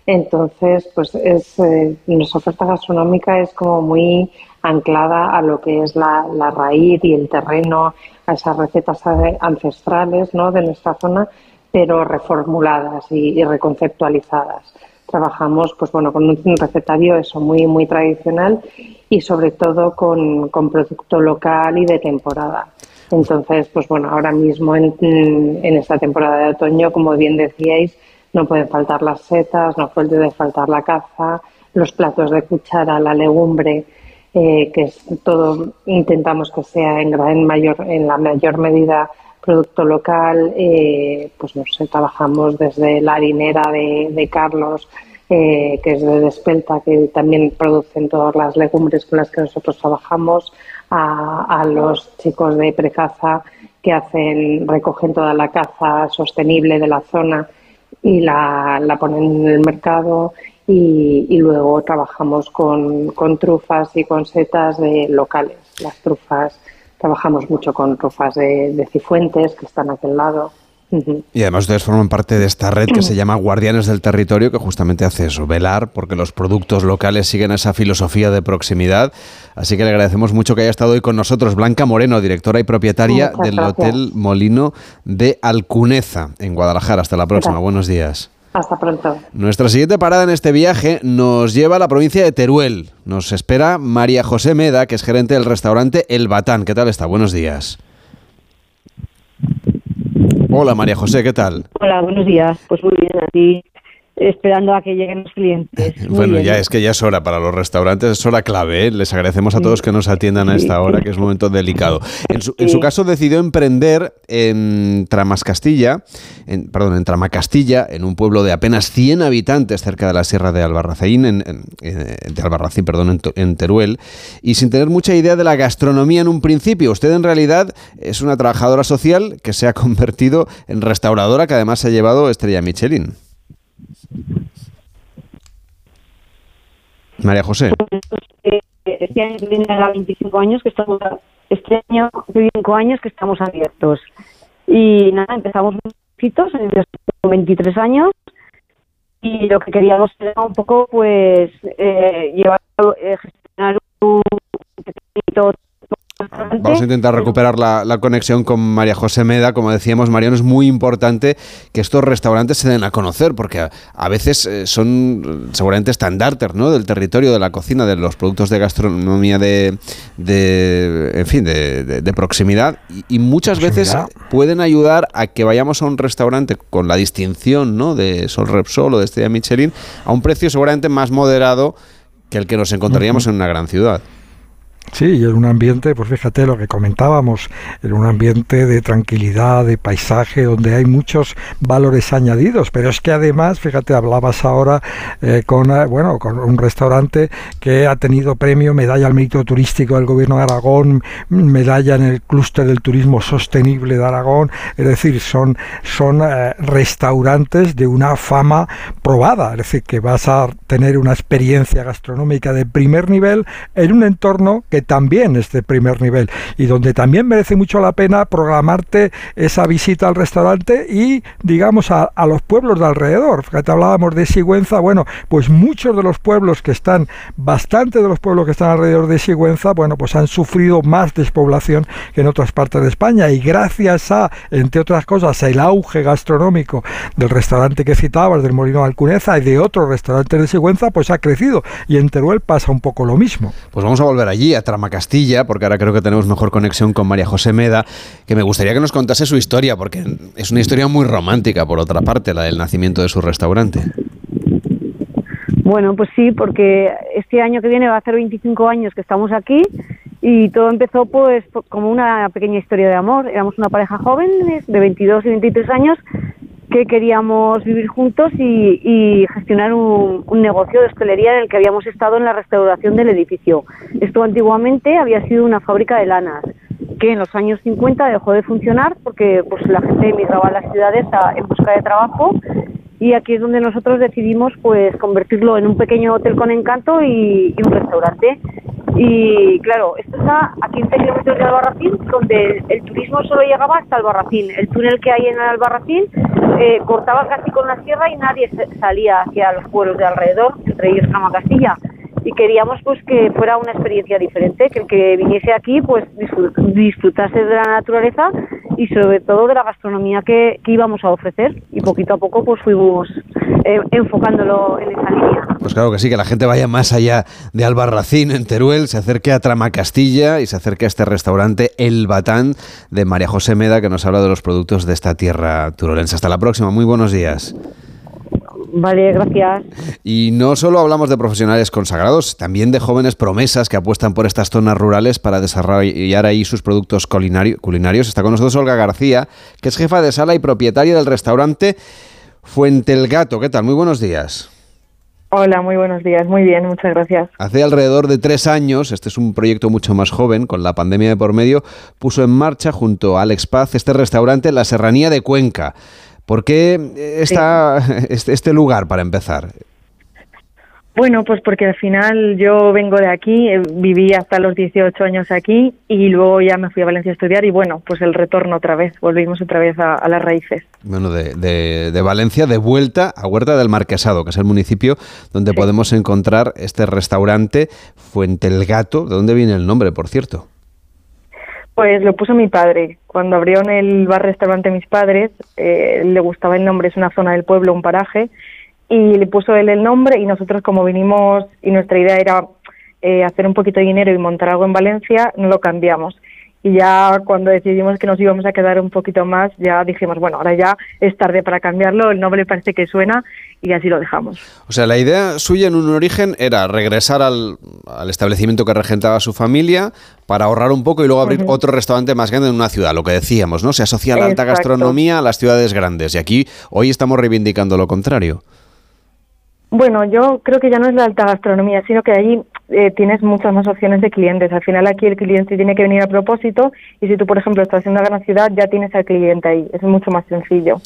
Entonces, pues es, eh, nuestra oferta gastronómica es como muy anclada a lo que es la, raíz y el terreno, a esas recetas ancestrales ¿no? de nuestra zona, pero reformuladas y reconceptualizadas trabajamos pues bueno con un recetario eso muy muy tradicional y sobre todo con, producto local y de temporada. Entonces pues bueno ahora mismo en, esta temporada de otoño como bien decíais no pueden faltar las setas no puede faltar la caza los platos de cuchara la legumbre eh, que es todo intentamos que sea en gran mayor en la mayor medida producto local, eh, pues no sé, trabajamos desde la harinera de, Carlos, eh, que es de Despelta, que también producen todas las legumbres con las que nosotros trabajamos, a, los chicos de Precaza que hacen, recogen toda la caza sostenible de la zona y la, ponen en el mercado y, luego trabajamos con, con, trufas y con setas de locales. Las trufas Trabajamos mucho con trufas de, Cifuentes, que están a aquel lado. Y además ustedes forman parte de esta red que se llama Guardianes del Territorio, que justamente hace eso, velar porque los productos locales siguen esa filosofía de proximidad. Así que le agradecemos mucho que haya estado hoy con nosotros Blanca Moreno, directora y propietaria del Hotel Molino de Alcuneza, en Guadalajara. Hasta la próxima. Buenos días. Hasta pronto. Nuestra siguiente parada en este viaje nos lleva a la provincia de Teruel. Nos espera María José Meda, que es gerente del restaurante El Batán. ¿Qué tal está? Buenos días. Hola María José, ¿qué tal? Hola, buenos días. Pues muy bien, a ti esperando a que lleguen los clientes. bueno, ya es que ya es hora para los restaurantes, es hora clave. ¿eh? Les agradecemos a todos que nos atiendan a esta hora, que es un momento delicado. En su, en su caso decidió emprender en Tramascastilla, en, perdón, en Tramacastilla, en un pueblo de apenas 100 habitantes cerca de la sierra de Albarracín, en, de Albarracín, perdón, en, Teruel, y sin tener mucha idea de la gastronomía en un principio. Usted en realidad es una trabajadora social que se ha convertido en restauradora, que además se ha llevado estrella Michelin. María José. Este año viene 25 años que estamos, este año 25 años que estamos abiertos. Y nada, empezamos en 23 años y lo que queríamos era un poco pues eh, llevar eh, gestionar un Vamos a intentar recuperar la, conexión con María José Meda. Como decíamos, Mariano, es muy importante que estos restaurantes se den a conocer, porque a, veces eh, son seguramente estandartes ¿no? del territorio, de la cocina, de los productos de gastronomía de, en fin, de, proximidad. Y, muchas veces pueden ayudar a que vayamos a un restaurante con la distinción ¿no? de Sol Repsol o de Estrella Michelin a un precio seguramente más moderado que el que nos encontraríamos en una gran ciudad. Sí, en un ambiente, pues fíjate lo que comentábamos, en un ambiente de tranquilidad, de paisaje, donde hay muchos valores añadidos. Pero es que además, fíjate, hablabas ahora eh, con, eh, bueno, con un restaurante que ha tenido premio, medalla al mérito turístico del Gobierno de Aragón, medalla en el clúster del turismo sostenible de Aragón. Es decir, son, son eh, restaurantes de una fama probada. Es decir, que vas a tener una experiencia gastronómica de primer nivel en un entorno que también es de primer nivel y donde también merece mucho la pena programarte esa visita al restaurante y, digamos, a, los pueblos de alrededor. Fíjate, hablábamos de Sigüenza, bueno, pues muchos de los pueblos que están, bastante de los pueblos que están alrededor de Sigüenza, bueno, pues han sufrido más despoblación que en otras partes de España y gracias a, entre otras cosas, el auge gastronómico del restaurante que citabas, del Molino Alcuneza y de otros restaurantes de Sigüenza, pues ha crecido y en Teruel pasa un poco lo mismo. Pues vamos a volver allí, a Tramacastilla, porque ahora creo que tenemos mejor conexión con María José Meda, que me gustaría que nos contase su historia, porque es una historia muy romántica, por otra parte, la del nacimiento de su restaurante. Bueno, pues sí, porque este año que viene va a ser 25 años que estamos aquí y todo empezó pues como una pequeña historia de amor. Éramos una pareja joven de 22 y 23 años que queríamos vivir juntos y, gestionar un, negocio de hostelería en el que habíamos estado en la restauración del edificio. Esto antiguamente había sido una fábrica de lanas que en los años 50 dejó de funcionar porque pues la gente emigraba a las ciudades en busca de trabajo y aquí es donde nosotros decidimos pues convertirlo en un pequeño hotel con encanto y, un restaurante. Y claro, esto está a 15 kilómetros de Albarracín, donde el, turismo solo llegaba hasta Albarracín. El túnel que hay en Albarracín eh, cortaba casi con la sierra y nadie salía hacia los pueblos de alrededor, entre ellos Cama Castilla y queríamos pues que fuera una experiencia diferente, que el que viniese aquí pues disfrutase de la naturaleza y sobre todo de la gastronomía que, íbamos a ofrecer y poquito a poco pues fuimos eh, enfocándolo en esa línea. Pues claro que sí, que la gente vaya más allá de Albarracín en Teruel, se acerque a Trama Castilla y se acerque a este restaurante El Batán de María José Meda que nos habla de los productos de esta tierra turolense. Hasta la próxima, muy buenos días. Vale, gracias. Y no solo hablamos de profesionales consagrados, también de jóvenes promesas que apuestan por estas zonas rurales para desarrollar ahí sus productos culinarios. Está con nosotros Olga García, que es jefa de sala y propietaria del restaurante Fuente el Gato. ¿Qué tal? Muy buenos días. Hola, muy buenos días. Muy bien, muchas gracias. Hace alrededor de tres años, este es un proyecto mucho más joven, con la pandemia de por medio, puso en marcha junto a Alex Paz este restaurante en la Serranía de Cuenca. ¿Por qué está este, este lugar para empezar? Bueno, pues porque al final yo vengo de aquí, eh, viví hasta los 18 años aquí y luego ya me fui a Valencia a estudiar y bueno, pues el retorno otra vez, volvimos otra vez a, las raíces. Bueno, de, Valencia de vuelta a Huerta del Marquesado, que es el municipio donde podemos encontrar este restaurante Fuente el Gato. ¿De dónde viene el nombre, por cierto? Pues lo puso mi padre. Cuando abrieron el bar-restaurante mis padres, eh, le gustaba el nombre, es una zona del pueblo, un paraje, y le puso él el nombre y nosotros como vinimos y nuestra idea era eh, hacer un poquito de dinero y montar algo en Valencia, no lo cambiamos y ya cuando decidimos que nos íbamos a quedar un poquito más, ya dijimos, bueno, ahora ya es tarde para cambiarlo, el nombre parece que suena y así lo dejamos. O sea, la idea suya en un origen era regresar al, establecimiento que regentaba su familia para ahorrar un poco y luego abrir otro restaurante más grande en una ciudad, lo que decíamos, ¿no? Se asocia la alta gastronomía a las ciudades grandes y aquí hoy estamos reivindicando lo contrario. Bueno, yo creo que ya no es la alta gastronomía, sino que allí eh, tienes muchas más opciones de clientes. Al final aquí el cliente tiene que venir a propósito y si tú, por ejemplo, estás en una gran ciudad, ya tienes al cliente ahí. Es mucho más sencillo.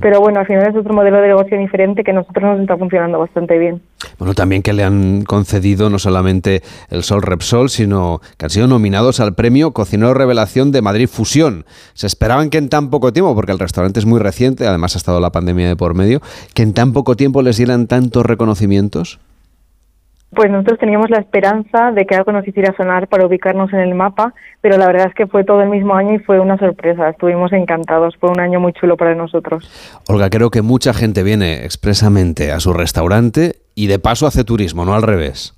Pero bueno, al final es otro modelo de negocio diferente que a nosotros nos está funcionando bastante bien. Bueno, también que le han concedido no solamente el Sol Repsol, sino que han sido nominados al premio Cocinero Revelación de Madrid Fusión. Se esperaban que en tan poco tiempo, porque el restaurante es muy reciente, además ha estado la pandemia de por medio, que en tan poco tiempo les dieran tantos reconocimientos. Pues nosotros teníamos la esperanza de que algo nos hiciera sonar para ubicarnos en el mapa, pero la verdad es que fue todo el mismo año y fue una sorpresa. Estuvimos encantados, fue un año muy chulo para nosotros. Olga, creo que mucha gente viene expresamente a su restaurante y de paso hace turismo, no al revés.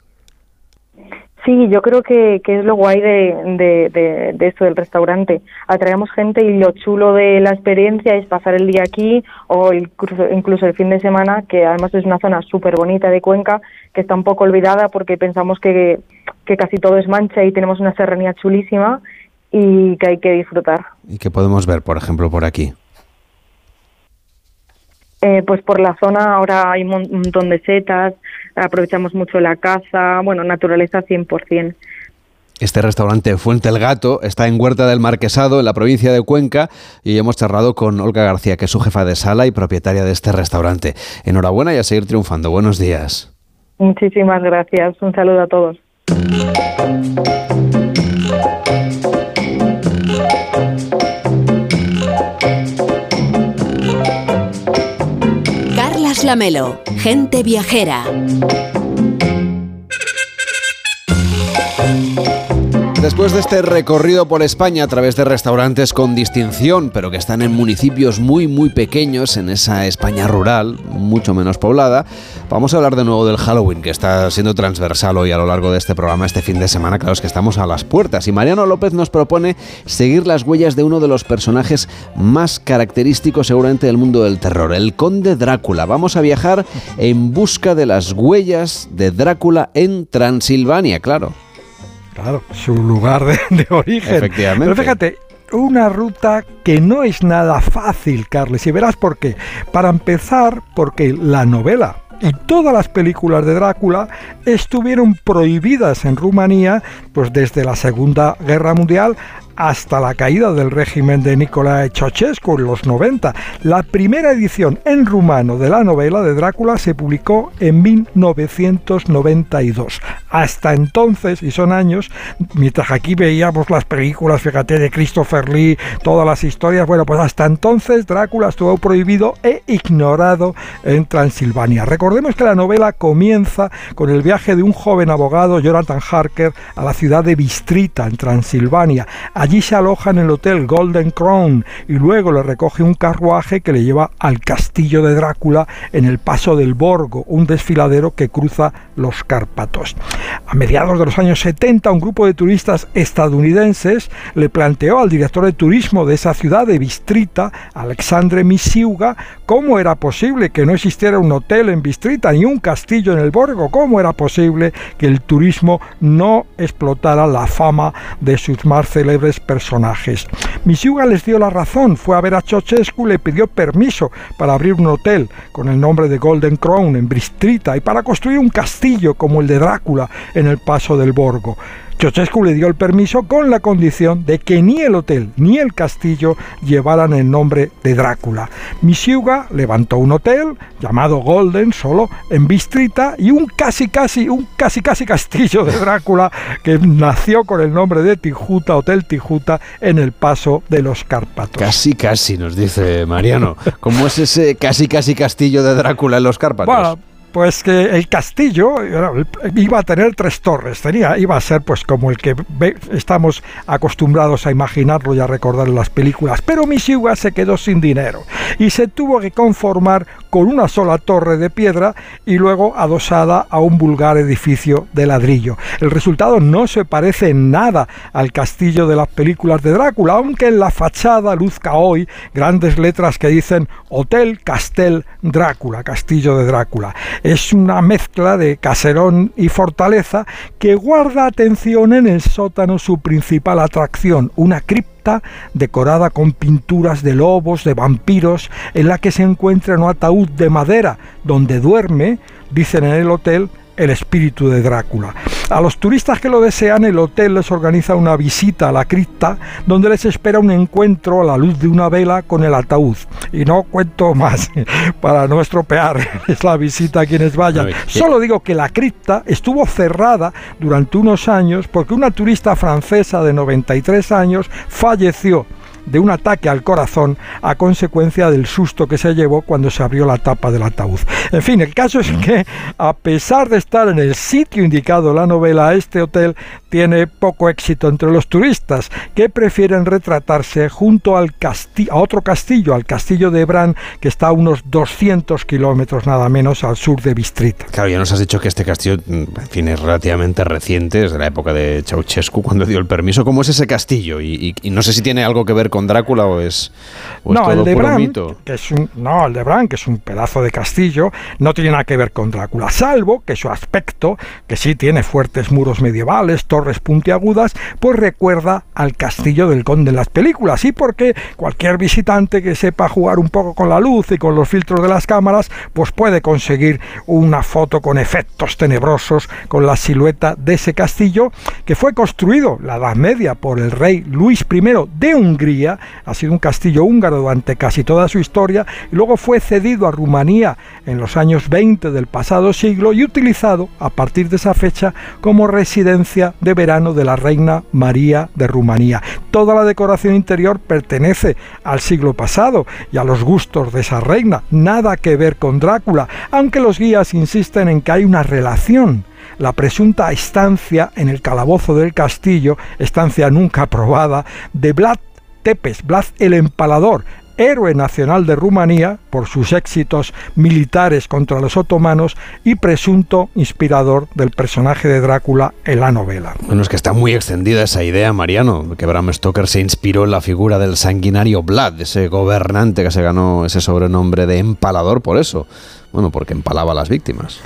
Sí, yo creo que, es lo guay de, de, esto del restaurante. Atraemos gente y lo chulo de la experiencia es pasar el día aquí o incluso, incluso el fin de semana, que además es una zona súper bonita de Cuenca, que está un poco olvidada porque pensamos que, que casi todo es mancha y tenemos una serranía chulísima y que hay que disfrutar. ¿Y qué podemos ver, por ejemplo, por aquí? Eh, pues por la zona ahora hay un montón de setas, aprovechamos mucho la caza, bueno, naturaleza 100%. Este restaurante Fuente el Gato está en Huerta del Marquesado, en la provincia de Cuenca, y hemos charlado con Olga García, que es su jefa de sala y propietaria de este restaurante. Enhorabuena y a seguir triunfando. Buenos días. Muchísimas gracias. Un saludo a todos. Lamelo, gente viajera. Después de este recorrido por España a través de restaurantes con distinción, pero que están en municipios muy muy pequeños, en esa España rural, mucho menos poblada, vamos a hablar de nuevo del Halloween, que está siendo transversal hoy a lo largo de este programa, este fin de semana, claro es que estamos a las puertas. Y Mariano López nos propone seguir las huellas de uno de los personajes más característicos seguramente del mundo del terror, el conde Drácula. Vamos a viajar en busca de las huellas de Drácula en Transilvania, claro. Claro, su lugar de, origen. Efectivamente. Pero fíjate, una ruta que no es nada fácil, Carles, y verás por qué. Para empezar, porque la novela y todas las películas de Drácula estuvieron prohibidas en Rumanía pues desde la Segunda Guerra Mundial hasta la caída del régimen de Nicolae Ceausescu en los 90. La primera edición en rumano de la novela de Drácula se publicó en 1992. Hasta entonces, y son años, mientras aquí veíamos las películas, fíjate, de Christopher Lee, todas las historias, bueno, pues hasta entonces Drácula estuvo prohibido e ignorado en Transilvania. Recordemos que la novela comienza con el viaje de un joven abogado, Jonathan Harker, a la ciudad de Bistrita, en Transilvania. Allí se aloja en el hotel Golden Crown y luego le recoge un carruaje que le lleva al castillo de Drácula en el paso del Borgo, un desfiladero que cruza los Cárpatos. A mediados de los años 70, un grupo de turistas estadounidenses le planteó al director de turismo de esa ciudad de Bistrita, Alexandre Misiuga, cómo era posible que no existiera un hotel en Bistrita ni un castillo en el Borgo, cómo era posible que el turismo no explotara la fama de sus más célebres personajes. Misiuga les dio la razón, fue a ver a Ceausescu, le pidió permiso para abrir un hotel con el nombre de Golden Crown en Bristrita y para construir un castillo como el de Drácula en el Paso del Borgo. Ceausescu le dio el permiso con la condición de que ni el hotel ni el castillo llevaran el nombre de Drácula. Misiuga levantó un hotel llamado Golden, solo en Bistrita, y un casi casi, un casi casi castillo de Drácula que nació con el nombre de Tijuta, Hotel Tijuta, en el paso de los Cárpatos. Casi casi, nos dice Mariano. ¿Cómo es ese casi casi castillo de Drácula en los Cárpatos? Pues que el castillo iba a tener tres torres, tenía, iba a ser pues como el que estamos acostumbrados a imaginarlo y a recordar en las películas, pero Mishiwa se quedó sin dinero y se tuvo que conformar con una sola torre de piedra y luego adosada a un vulgar edificio de ladrillo. El resultado no se parece en nada al castillo de las películas de Drácula, aunque en la fachada luzca hoy grandes letras que dicen Hotel Castel Drácula, Castillo de Drácula. Es una mezcla de caserón y fortaleza que guarda atención en el sótano su principal atracción, una cripta decorada con pinturas de lobos, de vampiros, en la que se encuentra un ataúd de madera donde duerme, dicen en el hotel, el espíritu de Drácula. A los turistas que lo desean, el hotel les organiza una visita a la cripta donde les espera un encuentro a la luz de una vela con el ataúd. Y no cuento más para no estropear es la visita a quienes vayan. Solo digo que la cripta estuvo cerrada durante unos años porque una turista francesa de 93 años falleció de un ataque al corazón a consecuencia del susto que se llevó cuando se abrió la tapa del ataúd. En fin, el caso es que a pesar de estar en el sitio indicado en la novela, este hotel tiene poco éxito entre los turistas que prefieren retratarse junto al castillo, a otro castillo, al castillo de Bran, que está a unos 200 kilómetros nada menos al sur de Bistrita. Claro, ya nos has dicho que este castillo, en fin, es relativamente reciente, es de la época de Ceausescu cuando dio el permiso. ¿Cómo es ese castillo? Y, no sé si tiene algo que ver con Drácula o es, no, el de Bran, Que es un, no, el de Bran, que es un pedazo de castillo, no tiene nada que ver con Drácula, salvo que su aspecto, que sí tiene fuertes muros medievales, torres puntiagudas, pues recuerda al castillo del conde en las películas. Y porque cualquier visitante que sepa jugar un poco con la luz y con los filtros de las cámaras, pues puede conseguir una foto con efectos tenebrosos con la silueta de ese castillo que fue construido la Edad Media por el rey Luis I de Hungría, ha sido un castillo húngaro durante casi toda su historia y luego fue cedido a Rumanía en los años 20 del pasado siglo y utilizado a partir de esa fecha como residencia de verano de la reina María de Rumanía. Toda la decoración interior pertenece al siglo pasado y a los gustos de esa reina, nada que ver con Drácula, aunque los guías insisten en que hay una relación la presunta estancia en el calabozo del castillo, estancia nunca probada, de Vlad Tepes, Vlad el Empalador, héroe nacional de Rumanía por sus éxitos militares contra los otomanos y presunto inspirador del personaje de Drácula en la novela. Bueno, es que está muy extendida esa idea, Mariano, que Bram Stoker se inspiró en la figura del sanguinario Vlad, ese gobernante que se ganó ese sobrenombre de empalador por eso. Bueno, porque empalaba a las víctimas.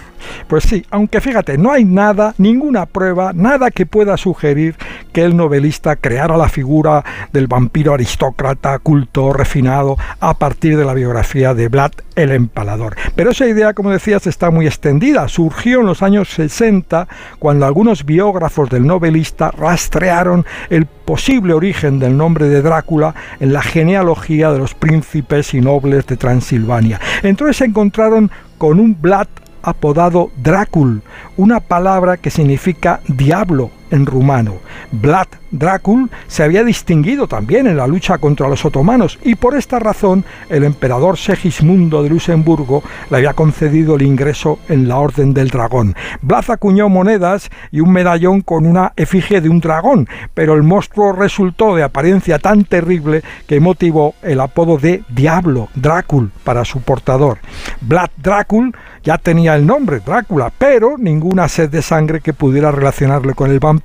Pues sí, aunque fíjate, no hay nada, ninguna prueba, nada que pueda sugerir que el novelista creara la figura del vampiro aristócrata, culto, refinado, a partir de la biografía de Vlad el Empalador. Pero esa idea, como decías, está muy extendida. Surgió en los años 60 cuando algunos biógrafos del novelista rastrearon el posible origen del nombre de Drácula en la genealogía de los príncipes y nobles de Transilvania. Entonces se encontraron con un Vlad apodado Drácul, una palabra que significa diablo en rumano. Vlad Drácul se había distinguido también en la lucha contra los otomanos y por esta razón el emperador Segismundo de Luxemburgo le había concedido el ingreso en la Orden del Dragón. Vlad acuñó monedas y un medallón con una efigie de un dragón, pero el monstruo resultó de apariencia tan terrible que motivó el apodo de Diablo, Drácul, para su portador. Vlad Drácul ya tenía el nombre, Drácula, pero ninguna sed de sangre que pudiera relacionarle con el vampiro.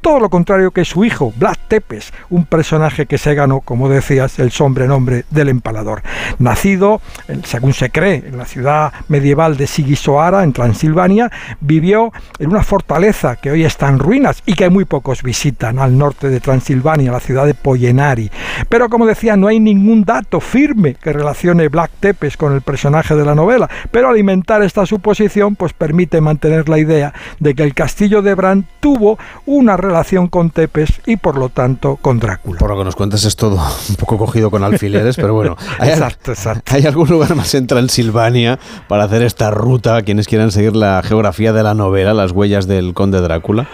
Todo lo contrario que su hijo, Vlad Tepes, un personaje que se ganó, como decías, el sobrenombre del empalador. Nacido, según se cree, en la ciudad medieval de Sigisoara, en Transilvania, vivió en una fortaleza que hoy está en ruinas y que muy pocos visitan al norte de Transilvania, la ciudad de Poyenari. Pero como decía, no hay ningún dato firme que relacione Vlad Tepes con el personaje de la novela, pero alimentar esta suposición pues permite mantener la idea de que el castillo de Bran tuvo una relación con Tepes y por lo tanto con Drácula. Por lo que nos cuentas es todo un poco cogido con alfileres, pero bueno. ¿hay, exacto, exacto. ¿Hay algún lugar más en Transilvania para hacer esta ruta, quienes quieran seguir la geografía de la novela, las huellas del conde Drácula?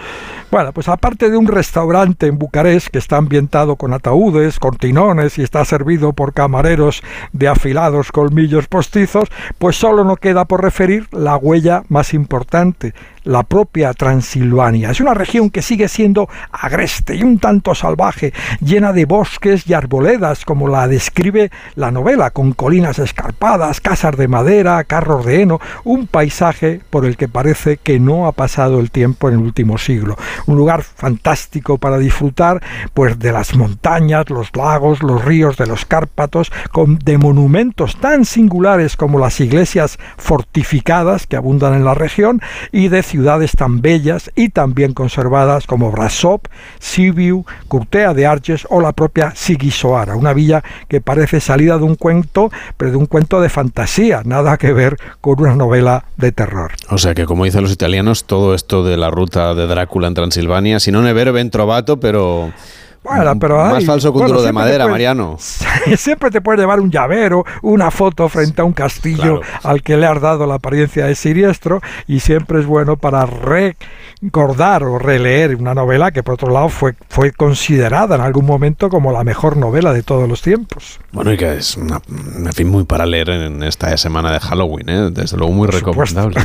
Bueno, pues aparte de un restaurante en Bucarest que está ambientado con ataúdes, cortinones y está servido por camareros de afilados colmillos postizos, pues solo no queda por referir la huella más importante, la propia Transilvania. Es una región que sigue siendo agreste y un tanto salvaje, llena de bosques y arboledas, como la describe la novela, con colinas escarpadas, casas de madera, carros de heno, un paisaje por el que parece que no ha pasado el tiempo en el último siglo. Un lugar fantástico para disfrutar, pues de las montañas, los lagos, los ríos de los Cárpatos, con de monumentos tan singulares como las iglesias fortificadas que abundan en la región y de ciudades tan bellas y tan bien conservadas como Brasov, Sibiu, Curtea de Arges o la propia Sigisoara, una villa que parece salida de un cuento, pero de un cuento de fantasía, nada que ver con una novela de terror. O sea que, como dicen los italianos, todo esto de la ruta de Drácula en Transilvania, si no ne vero ben trovato, pero Bueno, pero Más falso que un bueno, duro de madera, Mariano. Siempre te puedes llevar un llavero, una foto frente a un castillo al que le has dado la apariencia de siniestro y siempre es bueno para recordar o releer una novela que por otro lado fue, fue considerada en algún momento como la mejor novela de todos los tiempos. Bueno, y que es una, en fin, muy para leer en esta semana de Halloween, ¿eh? desde luego muy recomendable.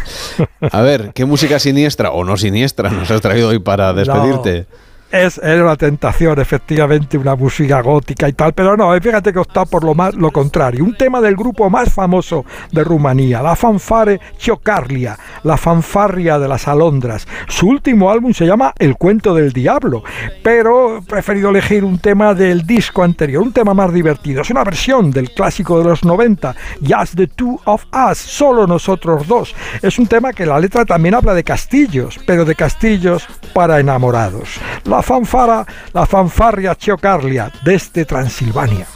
A ver, ¿qué música siniestra o no siniestra nos has traído hoy para despedirte? Es, una tentación, efectivamente, una música gótica y tal, pero no, eh, fíjate que opta por lo más lo contrario. Un tema del grupo más famoso de Rumanía, la fanfare Ciocarlia, la fanfarria de las alondras. Su último álbum se llama El cuento del diablo, pero he preferido elegir un tema del disco anterior, un tema más divertido. Es una versión del clásico de los 90, Just the Two of Us, solo nosotros dos. Es un tema que la letra también habla de castillos, pero de castillos para enamorados. Fanfara, la fanfarria Ciocarlia desde Transilvania.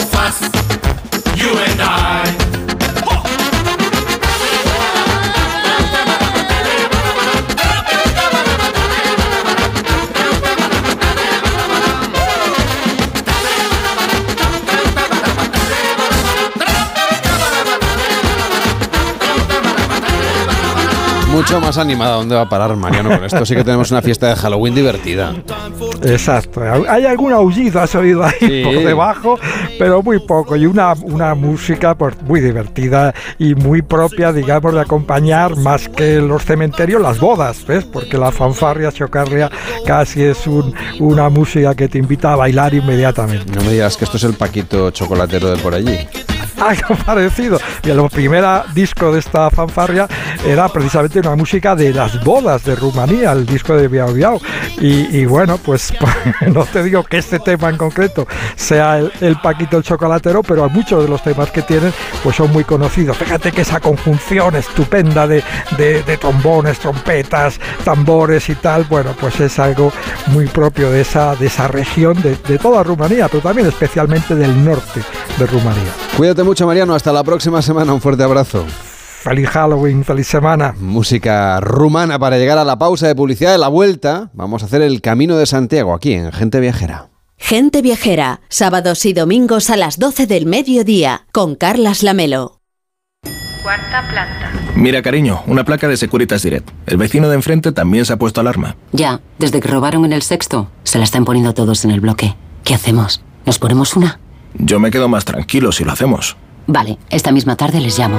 The Mucho más animada. ¿Dónde va a parar Mariano con esto? Sí que tenemos una fiesta de Halloween divertida. Exacto. Hay algún aullido, has oído ahí Sí. por debajo, pero muy poco. Y una, una música pues, muy divertida y muy propia, digamos, de acompañar más que los cementerios, las bodas, ¿ves? Porque la fanfarria chocarria casi es un- una música que te invita a bailar inmediatamente. No me digas que esto es el Paquito chocolatero de por allí. Algo parecido. Y el primer disco de esta fanfarria era precisamente una música de las bodas de Rumanía, el disco de Biao Biao. Y, bueno, pues no te digo que este tema en concreto sea el, Paquito el chocolatero, pero muchos de los temas que tienen pues son muy conocidos. Fíjate que esa conjunción estupenda de, trombones, trompetas, tambores y tal, bueno, pues es algo muy propio de esa, de esa región, de toda Rumanía, pero también especialmente del norte de Rumanía. Cuídate mucho, Mariano. Hasta la próxima semana. Un fuerte abrazo. Feliz Halloween, feliz semana. Música rumana para llegar a la pausa de publicidad de la vuelta. Vamos a hacer el camino de Santiago aquí en Gente Viajera. Gente Viajera, sábados y domingos a las 12 del mediodía, con Carlas Lamelo. Cuarta planta. Mira, cariño, una placa de Securitas Direct. El vecino de enfrente también se ha puesto alarma. Ya, desde que robaron en el sexto, se la están poniendo todos en el bloque. ¿Qué hacemos? ¿Nos ponemos una? Yo me quedo más tranquilo si lo hacemos. Vale, esta misma tarde les llamo.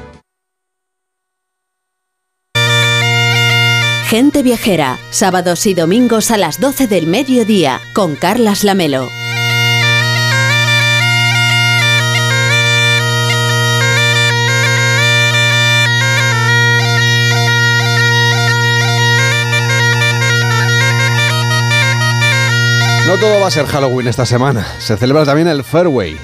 Gente Viajera, sábados y domingos a las 12 del mediodía, con Carlas Lamelo. No todo va a ser Halloween esta semana. Se celebra también el Fairway,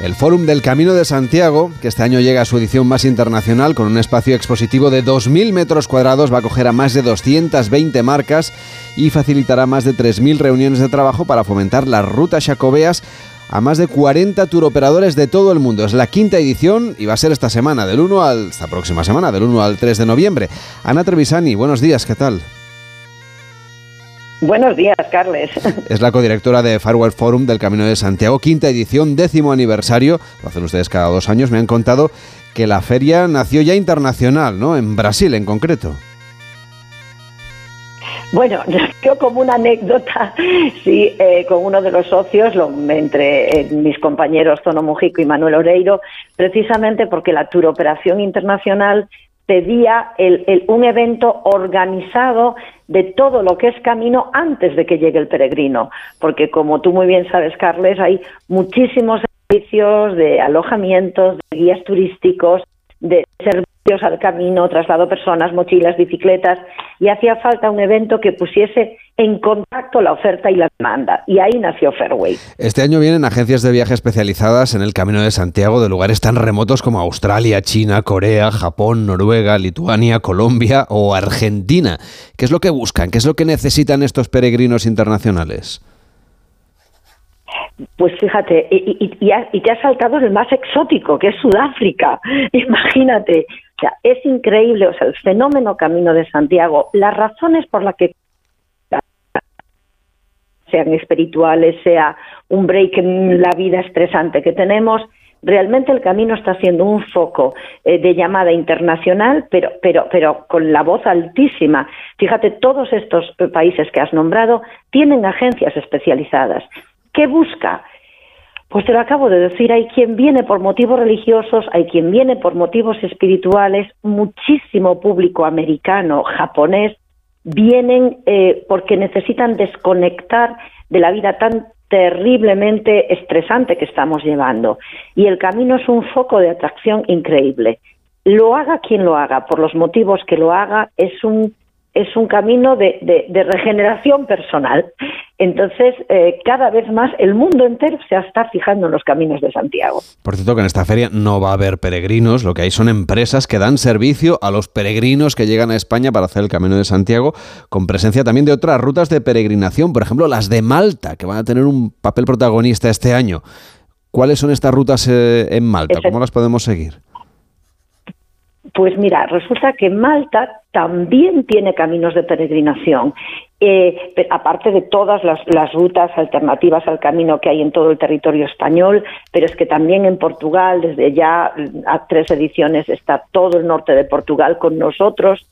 el Fórum del Camino de Santiago, que este año llega a su edición más internacional con un espacio expositivo de 2.000 metros cuadrados, va a acoger a más de 220 marcas y facilitará más de 3.000 reuniones de trabajo para fomentar las rutas jacobeas a más de 40 turoperadores de todo el mundo. Es la quinta edición y va a ser esta semana, del 1 al, esta próxima semana, del 1 al 3 de noviembre. Ana Trevisani, buenos días, ¿qué tal? Buenos días, Carles. Es la codirectora de Farewell Forum del Camino de Santiago, quinta edición, décimo aniversario. Lo hacen ustedes cada dos años. Me han contado que la feria nació ya internacional, ¿no? En Brasil, en concreto. Bueno, yo como una anécdota, sí, eh, con uno de los socios, lo, entre eh, mis compañeros Tono Mujico y Manuel Oreiro, precisamente porque la Turoperación Internacional pedía un evento organizado de todo lo que es camino antes de que llegue el peregrino, porque como tú muy bien sabes, Carles, hay muchísimos servicios de alojamientos, de guías turísticos, de servicios al camino, traslado personas, mochilas, bicicletas, y hacía falta un evento que pusiese en contacto la oferta y la demanda. Y ahí nació Fairway. Este año vienen agencias de viaje especializadas en el Camino de Santiago de lugares tan remotos como Australia, China, Corea, Japón, Noruega, Lituania, Colombia o Argentina. ¿Qué es lo que buscan? ¿Qué es lo que necesitan estos peregrinos internacionales? Pues fíjate, y, y, y, te has saltado el más exótico, que es Sudáfrica. Imagínate, sea, es increíble, o sea, el fenómeno Camino de Santiago, las razones por las que sean espirituales, sea un break en la vida estresante que tenemos, realmente el camino está siendo un foco eh, de llamada internacional, pero, pero, pero con la voz altísima. Fíjate, todos estos eh, países que has nombrado tienen agencias especializadas. ¿Qué busca? Pues te lo acabo de decir, hay quien viene por motivos religiosos, hay quien viene por motivos espirituales, muchísimo público americano, japonés, vienen eh, porque necesitan desconectar de la vida tan terriblemente estresante que estamos llevando. Y el camino es un foco de atracción increíble. Lo haga quien lo haga, por los motivos que lo haga, es un es un camino de, de, de regeneración personal. Entonces, eh, cada vez más el mundo entero se está fijando en los caminos de Santiago. Por cierto, que en esta feria no va a haber peregrinos, lo que hay son empresas que dan servicio a los peregrinos que llegan a España para hacer el Camino de Santiago, con presencia también de otras rutas de peregrinación, por ejemplo, las de Malta, que van a tener un papel protagonista este año. ¿Cuáles son estas rutas eh, en Malta? ¿Cómo las podemos seguir? Pues mira, resulta que Malta también tiene caminos de peregrinación, eh, aparte de todas las, rutas alternativas al camino que hay en todo el territorio español, pero es que también en Portugal, desde ya a tres ediciones, está todo el norte de Portugal con nosotros.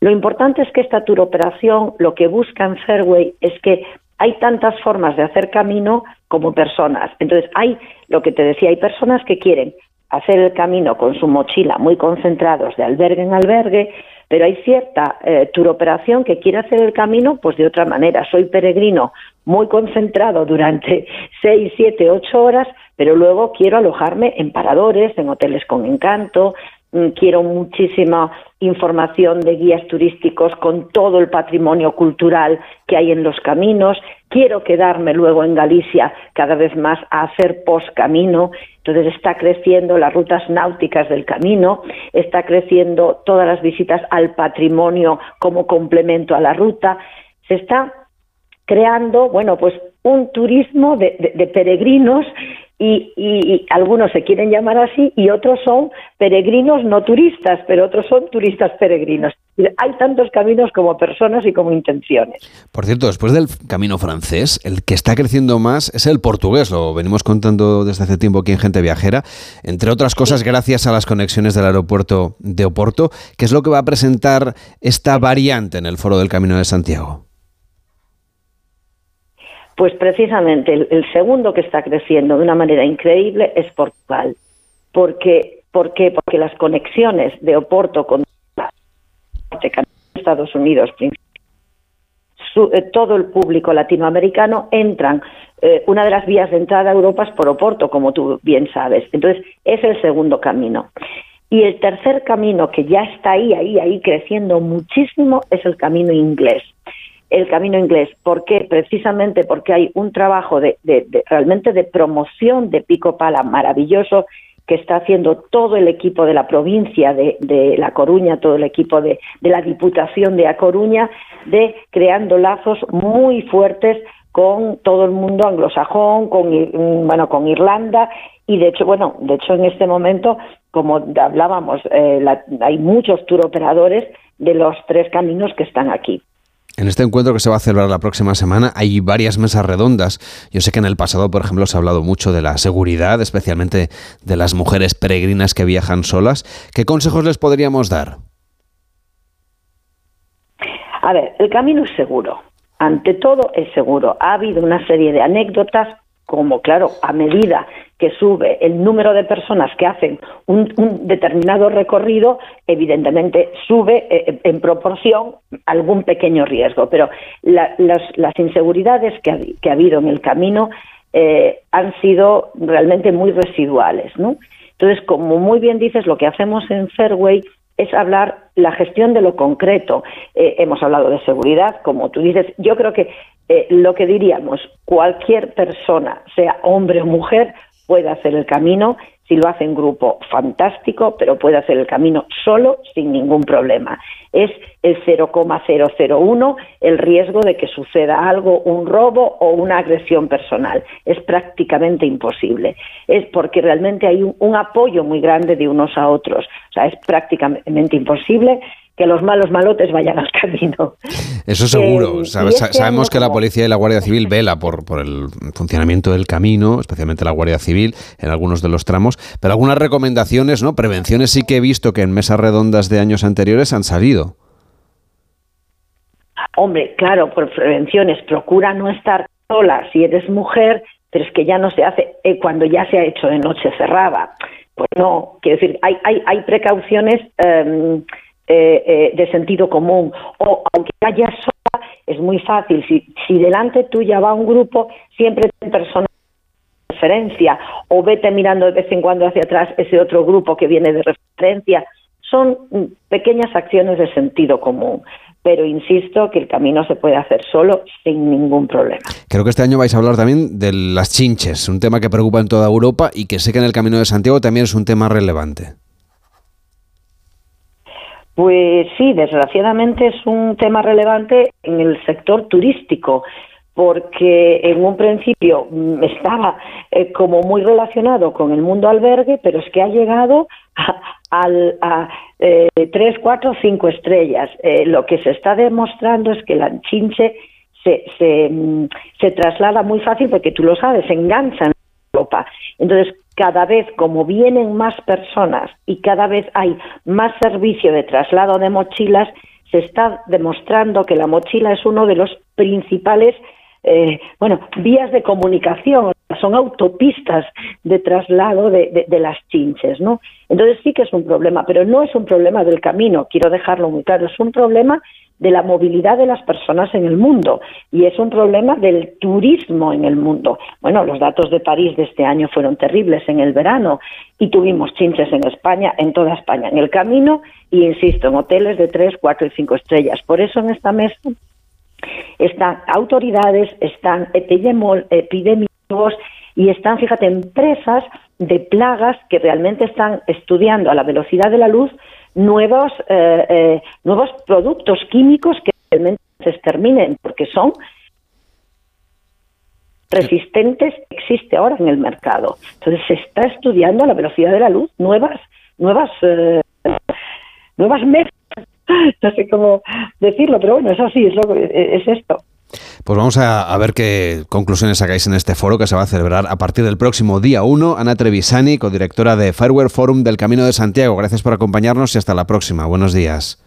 Lo importante es que esta turoperación lo que busca en Fairway es que hay tantas formas de hacer camino como personas. Entonces, hay lo que te decía, hay personas que quieren hacer el camino con su mochila muy concentrados de albergue en albergue, pero hay cierta eh, turoperación que quiere hacer el camino pues de otra manera. Soy peregrino muy concentrado durante seis, siete, ocho horas, pero luego quiero alojarme en paradores, en hoteles con encanto, quiero muchísima información de guías turísticos con todo el patrimonio cultural que hay en los caminos, quiero quedarme luego en Galicia cada vez más a hacer post camino, entonces está creciendo las rutas náuticas del camino, está creciendo todas las visitas al patrimonio como complemento a la ruta, se está creando, bueno, pues un turismo de, de, de peregrinos y, y, algunos se quieren llamar así y otros son peregrinos no turistas, pero otros son turistas peregrinos. Hay tantos caminos como personas y como intenciones. Por cierto, después del camino francés, el que está creciendo más es el portugués. Lo venimos contando desde hace tiempo aquí en Gente Viajera, entre otras cosas gracias a las conexiones del aeropuerto de Oporto, que es lo que va a presentar esta variante en el Foro del Camino de Santiago. Pues precisamente el, segundo que está creciendo de una manera increíble es Portugal. Porque, ¿Por qué? Porque las conexiones de Oporto con Estados Unidos, eh, todo el público latinoamericano entran. Eh, una de las vías de entrada a Europa es por Oporto, como tú bien sabes. Entonces, es el segundo camino. Y el tercer camino que ya está ahí, ahí, ahí creciendo muchísimo es el camino inglés el camino inglés. ¿Por qué? Precisamente porque hay un trabajo de, realmente de promoción de Pico Pala maravilloso que está haciendo todo el equipo de la provincia de, La Coruña, todo el equipo de, la Diputación de A Coruña, de creando lazos muy fuertes con todo el mundo anglosajón, con bueno, con Irlanda y de hecho, bueno, de hecho en este momento, como hablábamos, eh, hay muchos tour operadores de los tres caminos que están aquí. En este encuentro que se va a celebrar la próxima semana hay varias mesas redondas. Yo sé que en el pasado, por ejemplo, se ha hablado mucho de la seguridad, especialmente de las mujeres peregrinas que viajan solas. ¿Qué consejos les podríamos dar? A ver, el camino es seguro. Ante todo es seguro. Ha habido una serie de anécdotas como claro, a medida que sube el número de personas que hacen un, determinado recorrido, evidentemente sube eh, en proporción algún pequeño riesgo, pero las, inseguridades que ha, habido en el camino eh, han sido realmente muy residuales, ¿no? Entonces, como muy bien dices, lo que hacemos en Fairway es hablar la gestión de lo concreto. Eh, hemos hablado de seguridad, como tú dices. Yo creo que eh, lo que diríamos, cualquier persona, sea hombre o mujer, puede hacer el camino. Si lo hace en grupo, fantástico, pero puede hacer el camino solo sin ningún problema. Es el 0,001 el riesgo de que suceda algo, un robo o una agresión personal. Es prácticamente imposible. Es porque realmente hay un apoyo muy grande de unos a otros. O sea, es prácticamente imposible que los malos malotes vayan al camino. Eso seguro. sabemos que la policía y la Guardia Civil vela por, por el funcionamiento del camino, especialmente la Guardia Civil en algunos de los tramos, pero algunas recomendaciones, ¿no? Prevenciones sí que he visto que en mesas redondas de años anteriores han salido. Hombre, claro, por prevenciones, procura no estar sola si eres mujer, pero es que ya no se hace eh, cuando ya se ha hecho de noche cerrada. Pues no, quiero decir, hay, hay, hay precauciones em, eh, eh, de sentido común. O aunque haya sola, es muy fácil. Si, si delante tuya va un grupo, siempre ten personas de referencia o vete mirando de vez en cuando hacia atrás ese otro grupo que viene de referencia. Son pequeñas acciones de sentido común pero insisto que el camino se puede hacer solo sin ningún problema. Creo que este año vais a hablar también de las chinches, un tema que preocupa en toda Europa y que sé que en el Camino de Santiago también es un tema relevante. Pues sí, desgraciadamente es un tema relevante en el sector turístico porque en un principio mm, estaba eh, como muy relacionado con el mundo albergue, pero es que ha llegado a, eh, tres, cuatro, cinco estrellas. Eh, lo que se está demostrando es que la chinche se, se, mm, se traslada muy fácil porque tú lo sabes, se engancha en Europa. Entonces, cada vez como vienen más personas y cada vez hay más servicio de traslado de mochilas, se está demostrando que la mochila es uno de los principales eh, bueno, vías de comunicación, son autopistas de traslado de, de, las chinches, ¿no? Entonces sí que es un problema, pero no es un problema del camino, quiero dejarlo muy claro, es un problema de la movilidad de las personas en el mundo y es un problema del turismo en el mundo. Bueno, los datos de París de este año fueron terribles en el verano y tuvimos chinches en España, en toda España, en el camino y, insisto, en hoteles de tres, cuatro y cinco estrellas. Por eso en esta mesa están autoridades, están epidemiólogos y están, fíjate, empresas de plagas que realmente están estudiando a la velocidad de la luz nuevos, eh, eh, nuevos productos químicos que realmente se exterminen, porque son resistentes que existe ahora en el mercado. Entonces se está estudiando a la velocidad de la luz nuevas, nuevas, eh, nuevas mezclas. No sé cómo decirlo, pero bueno, eso sí, es, lo, es esto. Pues vamos a, a, ver qué conclusiones sacáis en este foro que se va a celebrar a partir del próximo día 1. Ana Trevisani, codirectora de Fireware Forum del Camino de Santiago. Gracias por acompañarnos y hasta la próxima. Buenos días.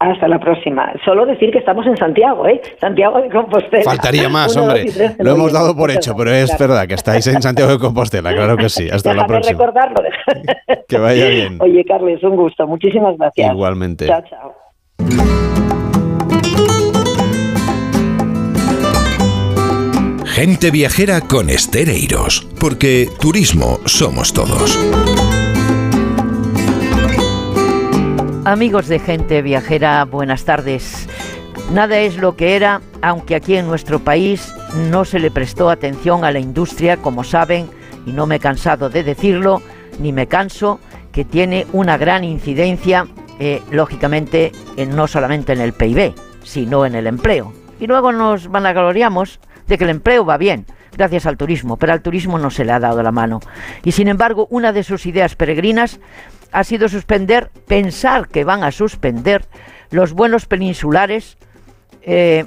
Hasta la próxima. Solo decir que estamos en Santiago, ¿eh? Santiago de Compostela. Faltaría más, Uno, hombre. Lo hemos dado por hecho, pero es verdad que estáis en Santiago de Compostela, claro que sí. Hasta Déjame la próxima. recordarlo. que vaya bien. Oye, Carles, un gusto. Muchísimas gracias. Igualmente. Chao, chao. Gente viajera con Estereiros, porque turismo somos todos. Amigos de gente viajera, buenas tardes. Nada es lo que era, aunque aquí en nuestro país no se le prestó atención a la industria, como saben, y no me he cansado de decirlo, ni me canso, que tiene una gran incidencia, eh, lógicamente, en, no solamente en el PIB, sino en el empleo. Y luego nos vanagloriamos de que el empleo va bien, gracias al turismo, pero al turismo no se le ha dado la mano. Y sin embargo, una de sus ideas peregrinas ha sido suspender, pensar que van a suspender los vuelos peninsulares, eh,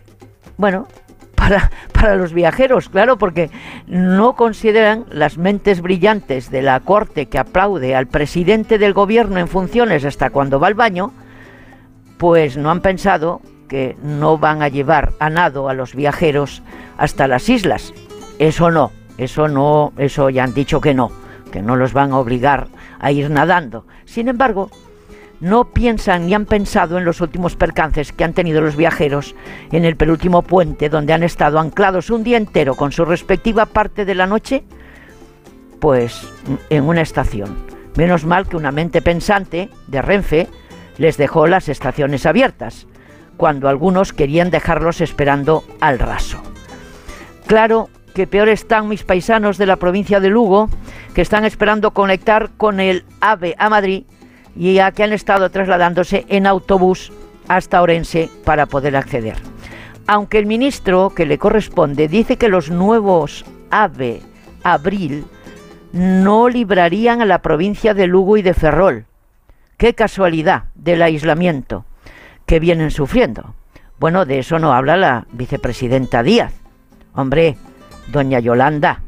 bueno, para, para, los viajeros, claro, porque no consideran las mentes brillantes de la corte que aplaude al presidente del gobierno en funciones hasta cuando va al baño, pues no han pensado que no van a llevar a nado a los viajeros hasta las islas. Eso no, eso no, eso ya han dicho que no, que no los van a obligar a ir nadando. Sin embargo, no piensan ni han pensado en los últimos percances que han tenido los viajeros en el penúltimo puente donde han estado anclados un día entero con su respectiva parte de la noche, pues en una estación. Menos mal que una mente pensante de Renfe les dejó las estaciones abiertas, cuando algunos querían dejarlos esperando al raso. Claro que peor están mis paisanos de la provincia de Lugo, que están esperando conectar con el AVE a Madrid y ya que han estado trasladándose en autobús hasta Orense para poder acceder. Aunque el ministro que le corresponde dice que los nuevos AVE Abril no librarían a la provincia de Lugo y de Ferrol. Qué casualidad del aislamiento que vienen sufriendo. Bueno, de eso no habla la vicepresidenta Díaz. Hombre, doña Yolanda,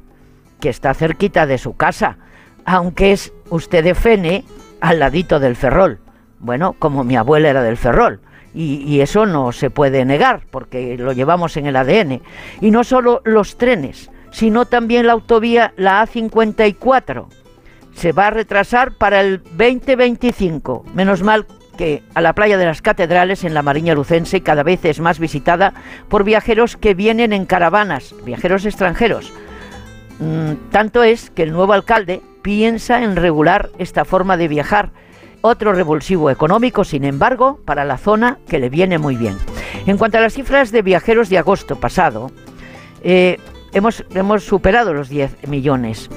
que está cerquita de su casa, aunque es usted de Fene al ladito del Ferrol. Bueno, como mi abuela era del Ferrol. Y, y, eso no se puede negar, porque lo llevamos en el ADN. Y no solo los trenes, sino también la autovía, la A54. Se va a retrasar para el 2025. Menos mal que a la playa de las catedrales en la Mariña Lucense cada vez es más visitada por viajeros que vienen en caravanas, viajeros extranjeros. Mm, tanto es que el nuevo alcalde piensa en regular esta forma de viajar. Otro revulsivo económico, sin embargo, para la zona que le viene muy bien. En cuanto a las cifras de viajeros de agosto pasado, eh, hemos, hemos, superado los 10 millones,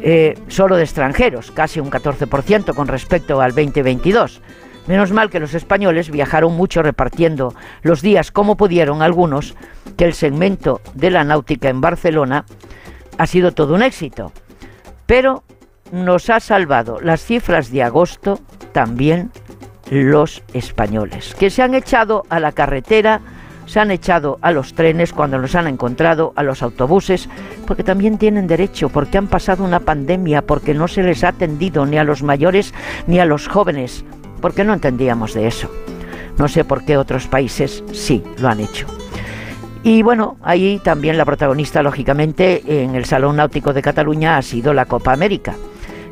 eh, solo de extranjeros, casi un 14% con respecto al 2022. Menos mal que los españoles viajaron mucho repartiendo los días como pudieron algunos, que el segmento de la náutica en Barcelona ha sido todo un éxito. Pero nos ha salvado las cifras de agosto también los españoles, que se han echado a la carretera, se han echado a los trenes cuando los han encontrado, a los autobuses, porque también tienen derecho, porque han pasado una pandemia, porque no se les ha atendido ni a los mayores ni a los jóvenes, porque no entendíamos de eso. No sé por qué otros países sí lo han hecho. Y bueno, ahí también la protagonista, lógicamente, en el Salón Náutico de Cataluña ha sido la Copa América,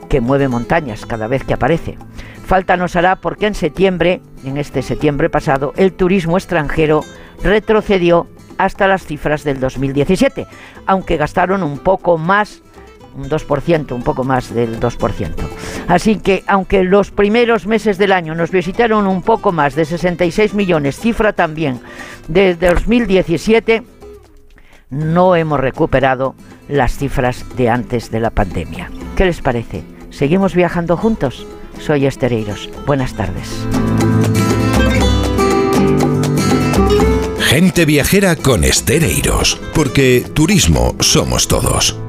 que mueve montañas cada vez que aparece. Falta nos hará porque en septiembre, en este septiembre pasado, el turismo extranjero retrocedió hasta las cifras del 2017, aunque gastaron un poco más un 2%, un poco más del 2%. Así que, aunque los primeros meses del año nos visitaron un poco más de 66 millones, cifra también desde 2017, no hemos recuperado las cifras de antes de la pandemia. ¿Qué les parece? ¿Seguimos viajando juntos? Soy Estereiros. Buenas tardes. Gente viajera con Estereiros, porque turismo somos todos.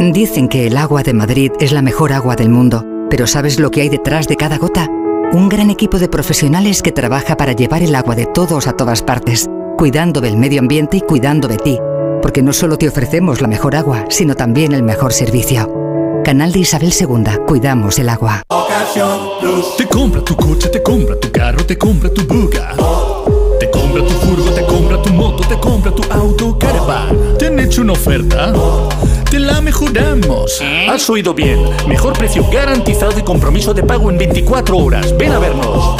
Dicen que el agua de Madrid es la mejor agua del mundo, pero ¿sabes lo que hay detrás de cada gota? Un gran equipo de profesionales que trabaja para llevar el agua de todos a todas partes, cuidando del medio ambiente y cuidando de ti, porque no solo te ofrecemos la mejor agua, sino también el mejor servicio. Canal de Isabel II, cuidamos el agua. Te compra tu coche, te compra tu carro, te compra tu buga. Te compra tu furgo, te compra tu moto, te compra tu auto, caravan. ¿Te han hecho una oferta? Te la mejoramos. Has oído bien. Mejor precio garantizado y compromiso de pago en 24 horas. Ven a vernos.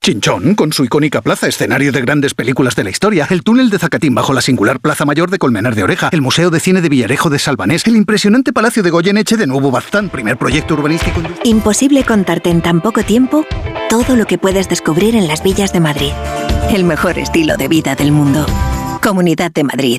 Chinchón, con su icónica plaza, escenario de grandes películas de la historia, el túnel de Zacatín bajo la singular Plaza Mayor de Colmenar de Oreja, el Museo de Cine de Villarejo de Salvanés, el impresionante Palacio de Goyeneche de Nuevo Baztán, primer proyecto urbanístico. Imposible contarte en tan poco tiempo todo lo que puedes descubrir en las villas de Madrid. El mejor estilo de vida del mundo. Comunidad de Madrid.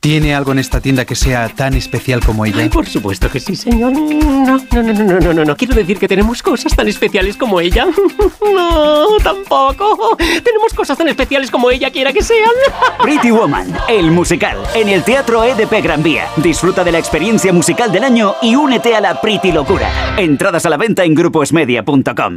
¿Tiene algo en esta tienda que sea tan especial como ella? Ay, por supuesto que sí, señor. No, no, no, no, no, no, no, no. Quiero decir que tenemos cosas tan especiales como ella. No, tampoco. Tenemos cosas tan especiales como ella quiera que sean. Pretty Woman, el musical, en el Teatro EDP Gran Vía. Disfruta de la experiencia musical del año y únete a la Pretty Locura. Entradas a la venta en gruposmedia.com.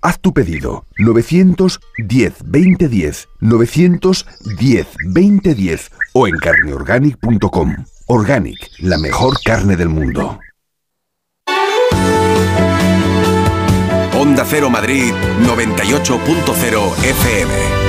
Haz tu pedido 910 2010 910 2010 o en carneorganic.com. Organic, la mejor carne del mundo. Onda Cero Madrid 98.0 FM.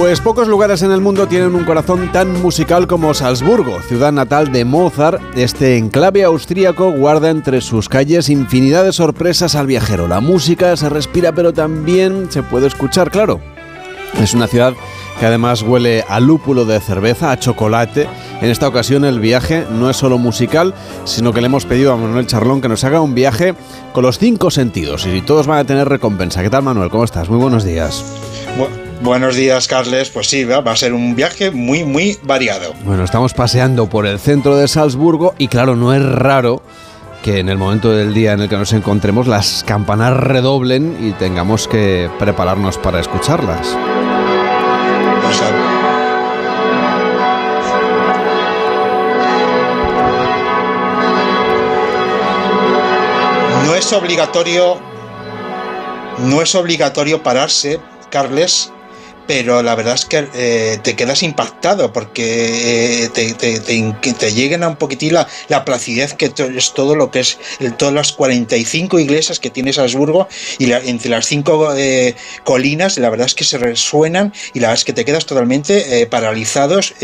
Pues pocos lugares en el mundo tienen un corazón tan musical como Salzburgo, ciudad natal de Mozart. Este enclave austríaco guarda entre sus calles infinidad de sorpresas al viajero. La música se respira pero también se puede escuchar, claro. Es una ciudad que además huele a lúpulo de cerveza, a chocolate. En esta ocasión el viaje no es solo musical, sino que le hemos pedido a Manuel Charlón que nos haga un viaje con los cinco sentidos y todos van a tener recompensa. ¿Qué tal Manuel? ¿Cómo estás? Muy buenos días. Buenos días, Carles. Pues sí, va a ser un viaje muy, muy variado. Bueno, estamos paseando por el centro de Salzburgo y claro, no es raro que en el momento del día en el que nos encontremos las campanas redoblen y tengamos que prepararnos para escucharlas. No es obligatorio, no es obligatorio pararse, Carles, pero la verdad es que eh, te quedas impactado porque eh, te, te, te, lleguen a un poquitín la, la placidez que es todo lo que es todas las 45 iglesias que tiene Salzburgo y la- entre las cinco eh, colinas la verdad es que se resuenan y la verdad es que te quedas totalmente paralizados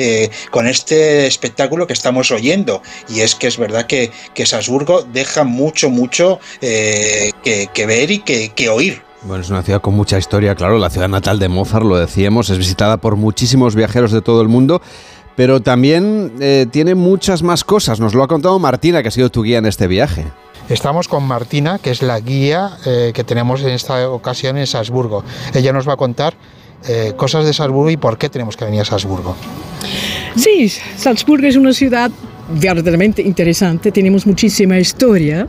con este espectáculo que estamos oyendo. Y es que es verdad que, Salzburgo deja mucho mucho que, ver y que oír Bueno, es una ciudad con mucha historia, claro, la ciudad natal de Mozart, lo decíamos, es visitada por muchísimos viajeros de todo el mundo, pero también eh, tiene muchas más cosas. Nos lo ha contado Martina, que ha sido tu guía en este viaje. Estamos con Martina, que es la guía eh, que tenemos en esta ocasión en Salzburgo. Ella nos va a contar eh, cosas de Salzburgo y por qué tenemos que venir a Salzburgo. Sí, Salzburgo es una ciudad verdaderamente interesante, tenemos muchísima historia.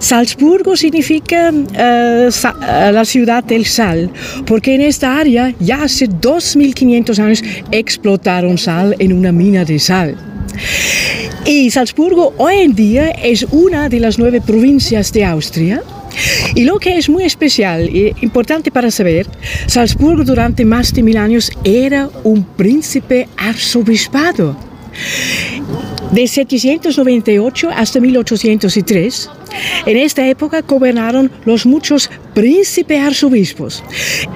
Salzburgo significa eh, sa- eh, la ciudad del sal, porque en esta área ya hace 2500 años explotaron sal en una mina de sal. Y Salzburgo hoy en día es una de las nueve provincias de Austria. Y lo que es muy especial e importante para saber, Salzburgo durante más de mil años era un príncipe arzobispado. De 798 hasta 1803, en esta época gobernaron los muchos príncipes arzobispos.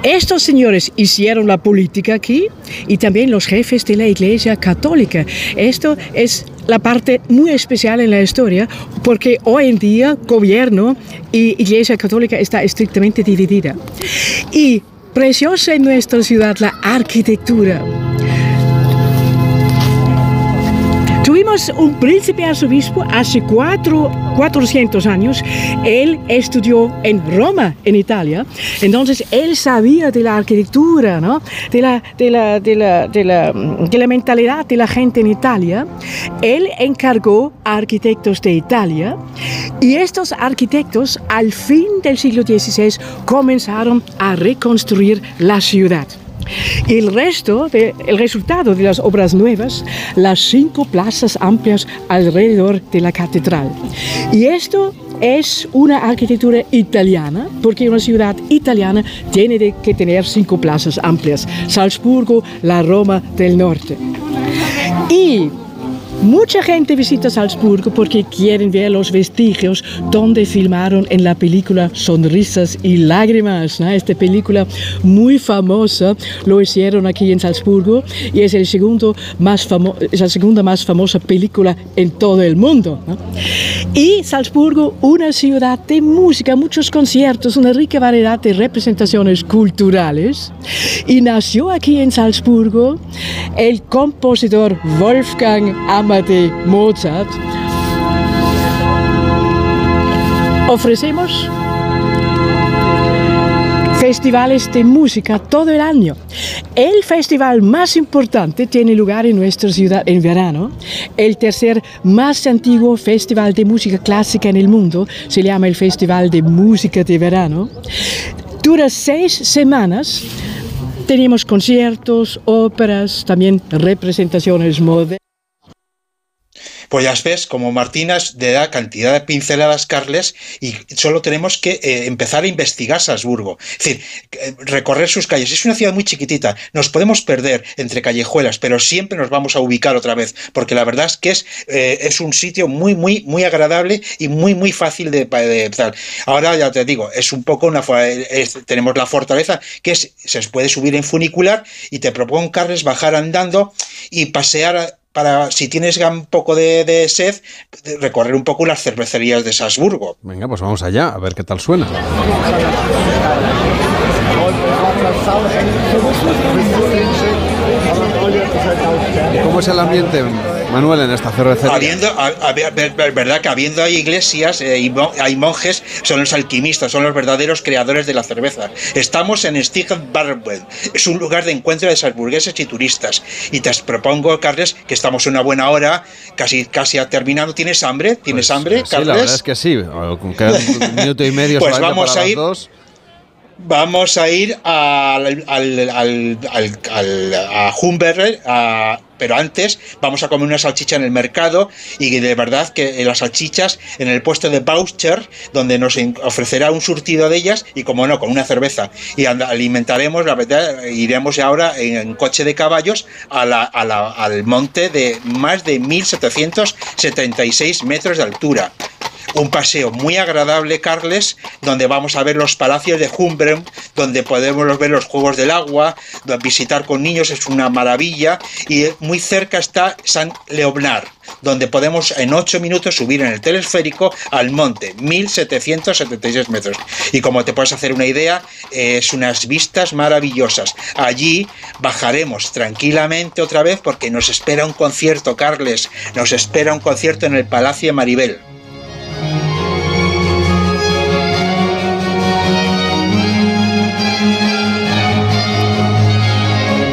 Estos señores hicieron la política aquí y también los jefes de la Iglesia Católica. Esto es la parte muy especial en la historia porque hoy en día gobierno y Iglesia Católica está estrictamente dividida. Y preciosa en nuestra ciudad la arquitectura. Tuvimos un príncipe arzobispo hace cuatro, 400 años. Él estudió en Roma, en Italia. Entonces, él sabía de la arquitectura, ¿no? de, la, de, la, de, la, de, la, de la mentalidad de la gente en Italia. Él encargó a arquitectos de Italia y estos arquitectos al fin del siglo XVI comenzaron a reconstruir la ciudad. Y el resto, de- el resultado de las obras nuevas, las cinco plazas amplias alrededor de la catedral. Y esto es una arquitectura italiana, porque una ciudad italiana tiene que tener cinco plazas amplias. Salzburgo, la Roma del norte. Y Mucha gente visita Salzburgo porque quieren ver los vestigios donde filmaron en la película Sonrisas y Lágrimas. Esta película muy famosa lo hicieron aquí en Salzburgo y es, la segunda más famosa película en todo el mundo. Y Salzburgo, una ciudad de música, muchos conciertos, una rica variedad de representaciones culturales. Y nació aquí en Salzburgo el compositor Wolfgang Amade Mozart. Ofrecemos festivales de música todo el año. El festival más importante tiene lugar en nuestra ciudad en verano. El tercer más antiguo festival de música clásica en el mundo se llama el Festival de Música de Verano. Dura seis semanas. Tenemos conciertos, óperas, también representaciones modernas. Pues ya ves, como Martínez le da cantidad de pinceladas, Carles, y solo tenemos que eh, empezar a investigar Salzburgo. Es decir, eh, recorrer sus calles. Es una ciudad muy chiquitita, nos podemos perder entre callejuelas, pero siempre nos vamos a ubicar otra vez, porque la verdad es que es, eh, es un sitio muy, muy, muy agradable y muy, muy fácil de, de. Ahora ya te digo, es un poco una. tenemos la fortaleza, que es, se puede subir en funicular, y te propongo, Carles, bajar andando y pasear. Para, si tienes un poco de, de sed, recorrer un poco las cervecerías de Salzburgo. Venga, pues vamos allá, a ver qué tal suena. ¿Cómo es el ambiente, Manuel, en esta cervecería? Habiendo, a- a- verdad que habiendo hay iglesias eh, y hay monjes, son los alquimistas, son los verdaderos creadores de la cerveza. Estamos en Stigbarben, es un lugar de encuentro de salzburgueses y turistas. Y te propongo, Carles, que estamos en una buena hora, casi, casi ha terminado. ¿Tienes hambre? ¿Tienes hambre, Pues, Sí, la Carles? verdad es que sí. Con un minuto y medio Pues vamos para a ir- dos. Vamos a ir al, al, al, al- al- a Humber, a- pero antes vamos a comer una salchicha en el mercado y de verdad que las salchichas en el puesto de Boucher, donde nos ofrecerá un surtido de ellas y como no, con una cerveza. Y alimentaremos, la verdad, iremos ahora en, coche de caballos al monte de más de 1776 metros de altura. Un paseo muy agradable, Carles, donde vamos a ver los palacios de Humbrem, donde podemos ver los juegos del agua, visitar con niños es una maravilla y muy cerca está San Leonard, donde podemos en 8 minutos subir en el telesférico al monte, 1776 metros. Y como te puedes hacer una idea, es unas vistas maravillosas. Allí bajaremos tranquilamente otra vez porque nos espera un concierto, Carles, nos espera un concierto en el Palacio de Maribel.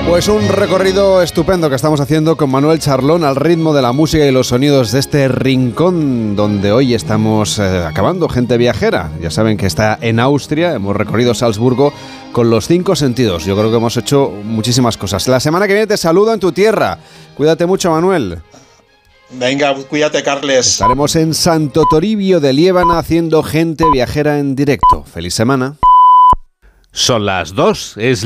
Pues un recorrido estupendo que estamos haciendo con Manuel Charlón al ritmo de la música y los sonidos de este rincón donde hoy estamos eh, acabando gente viajera. Ya saben que está en Austria, hemos recorrido Salzburgo con los cinco sentidos. Yo creo que hemos hecho muchísimas cosas. La semana que viene te saludo en tu tierra. Cuídate mucho, Manuel. Venga, cuídate, Carles. Estaremos en Santo Toribio de Liébana haciendo gente viajera en directo. Feliz semana. Son las dos, es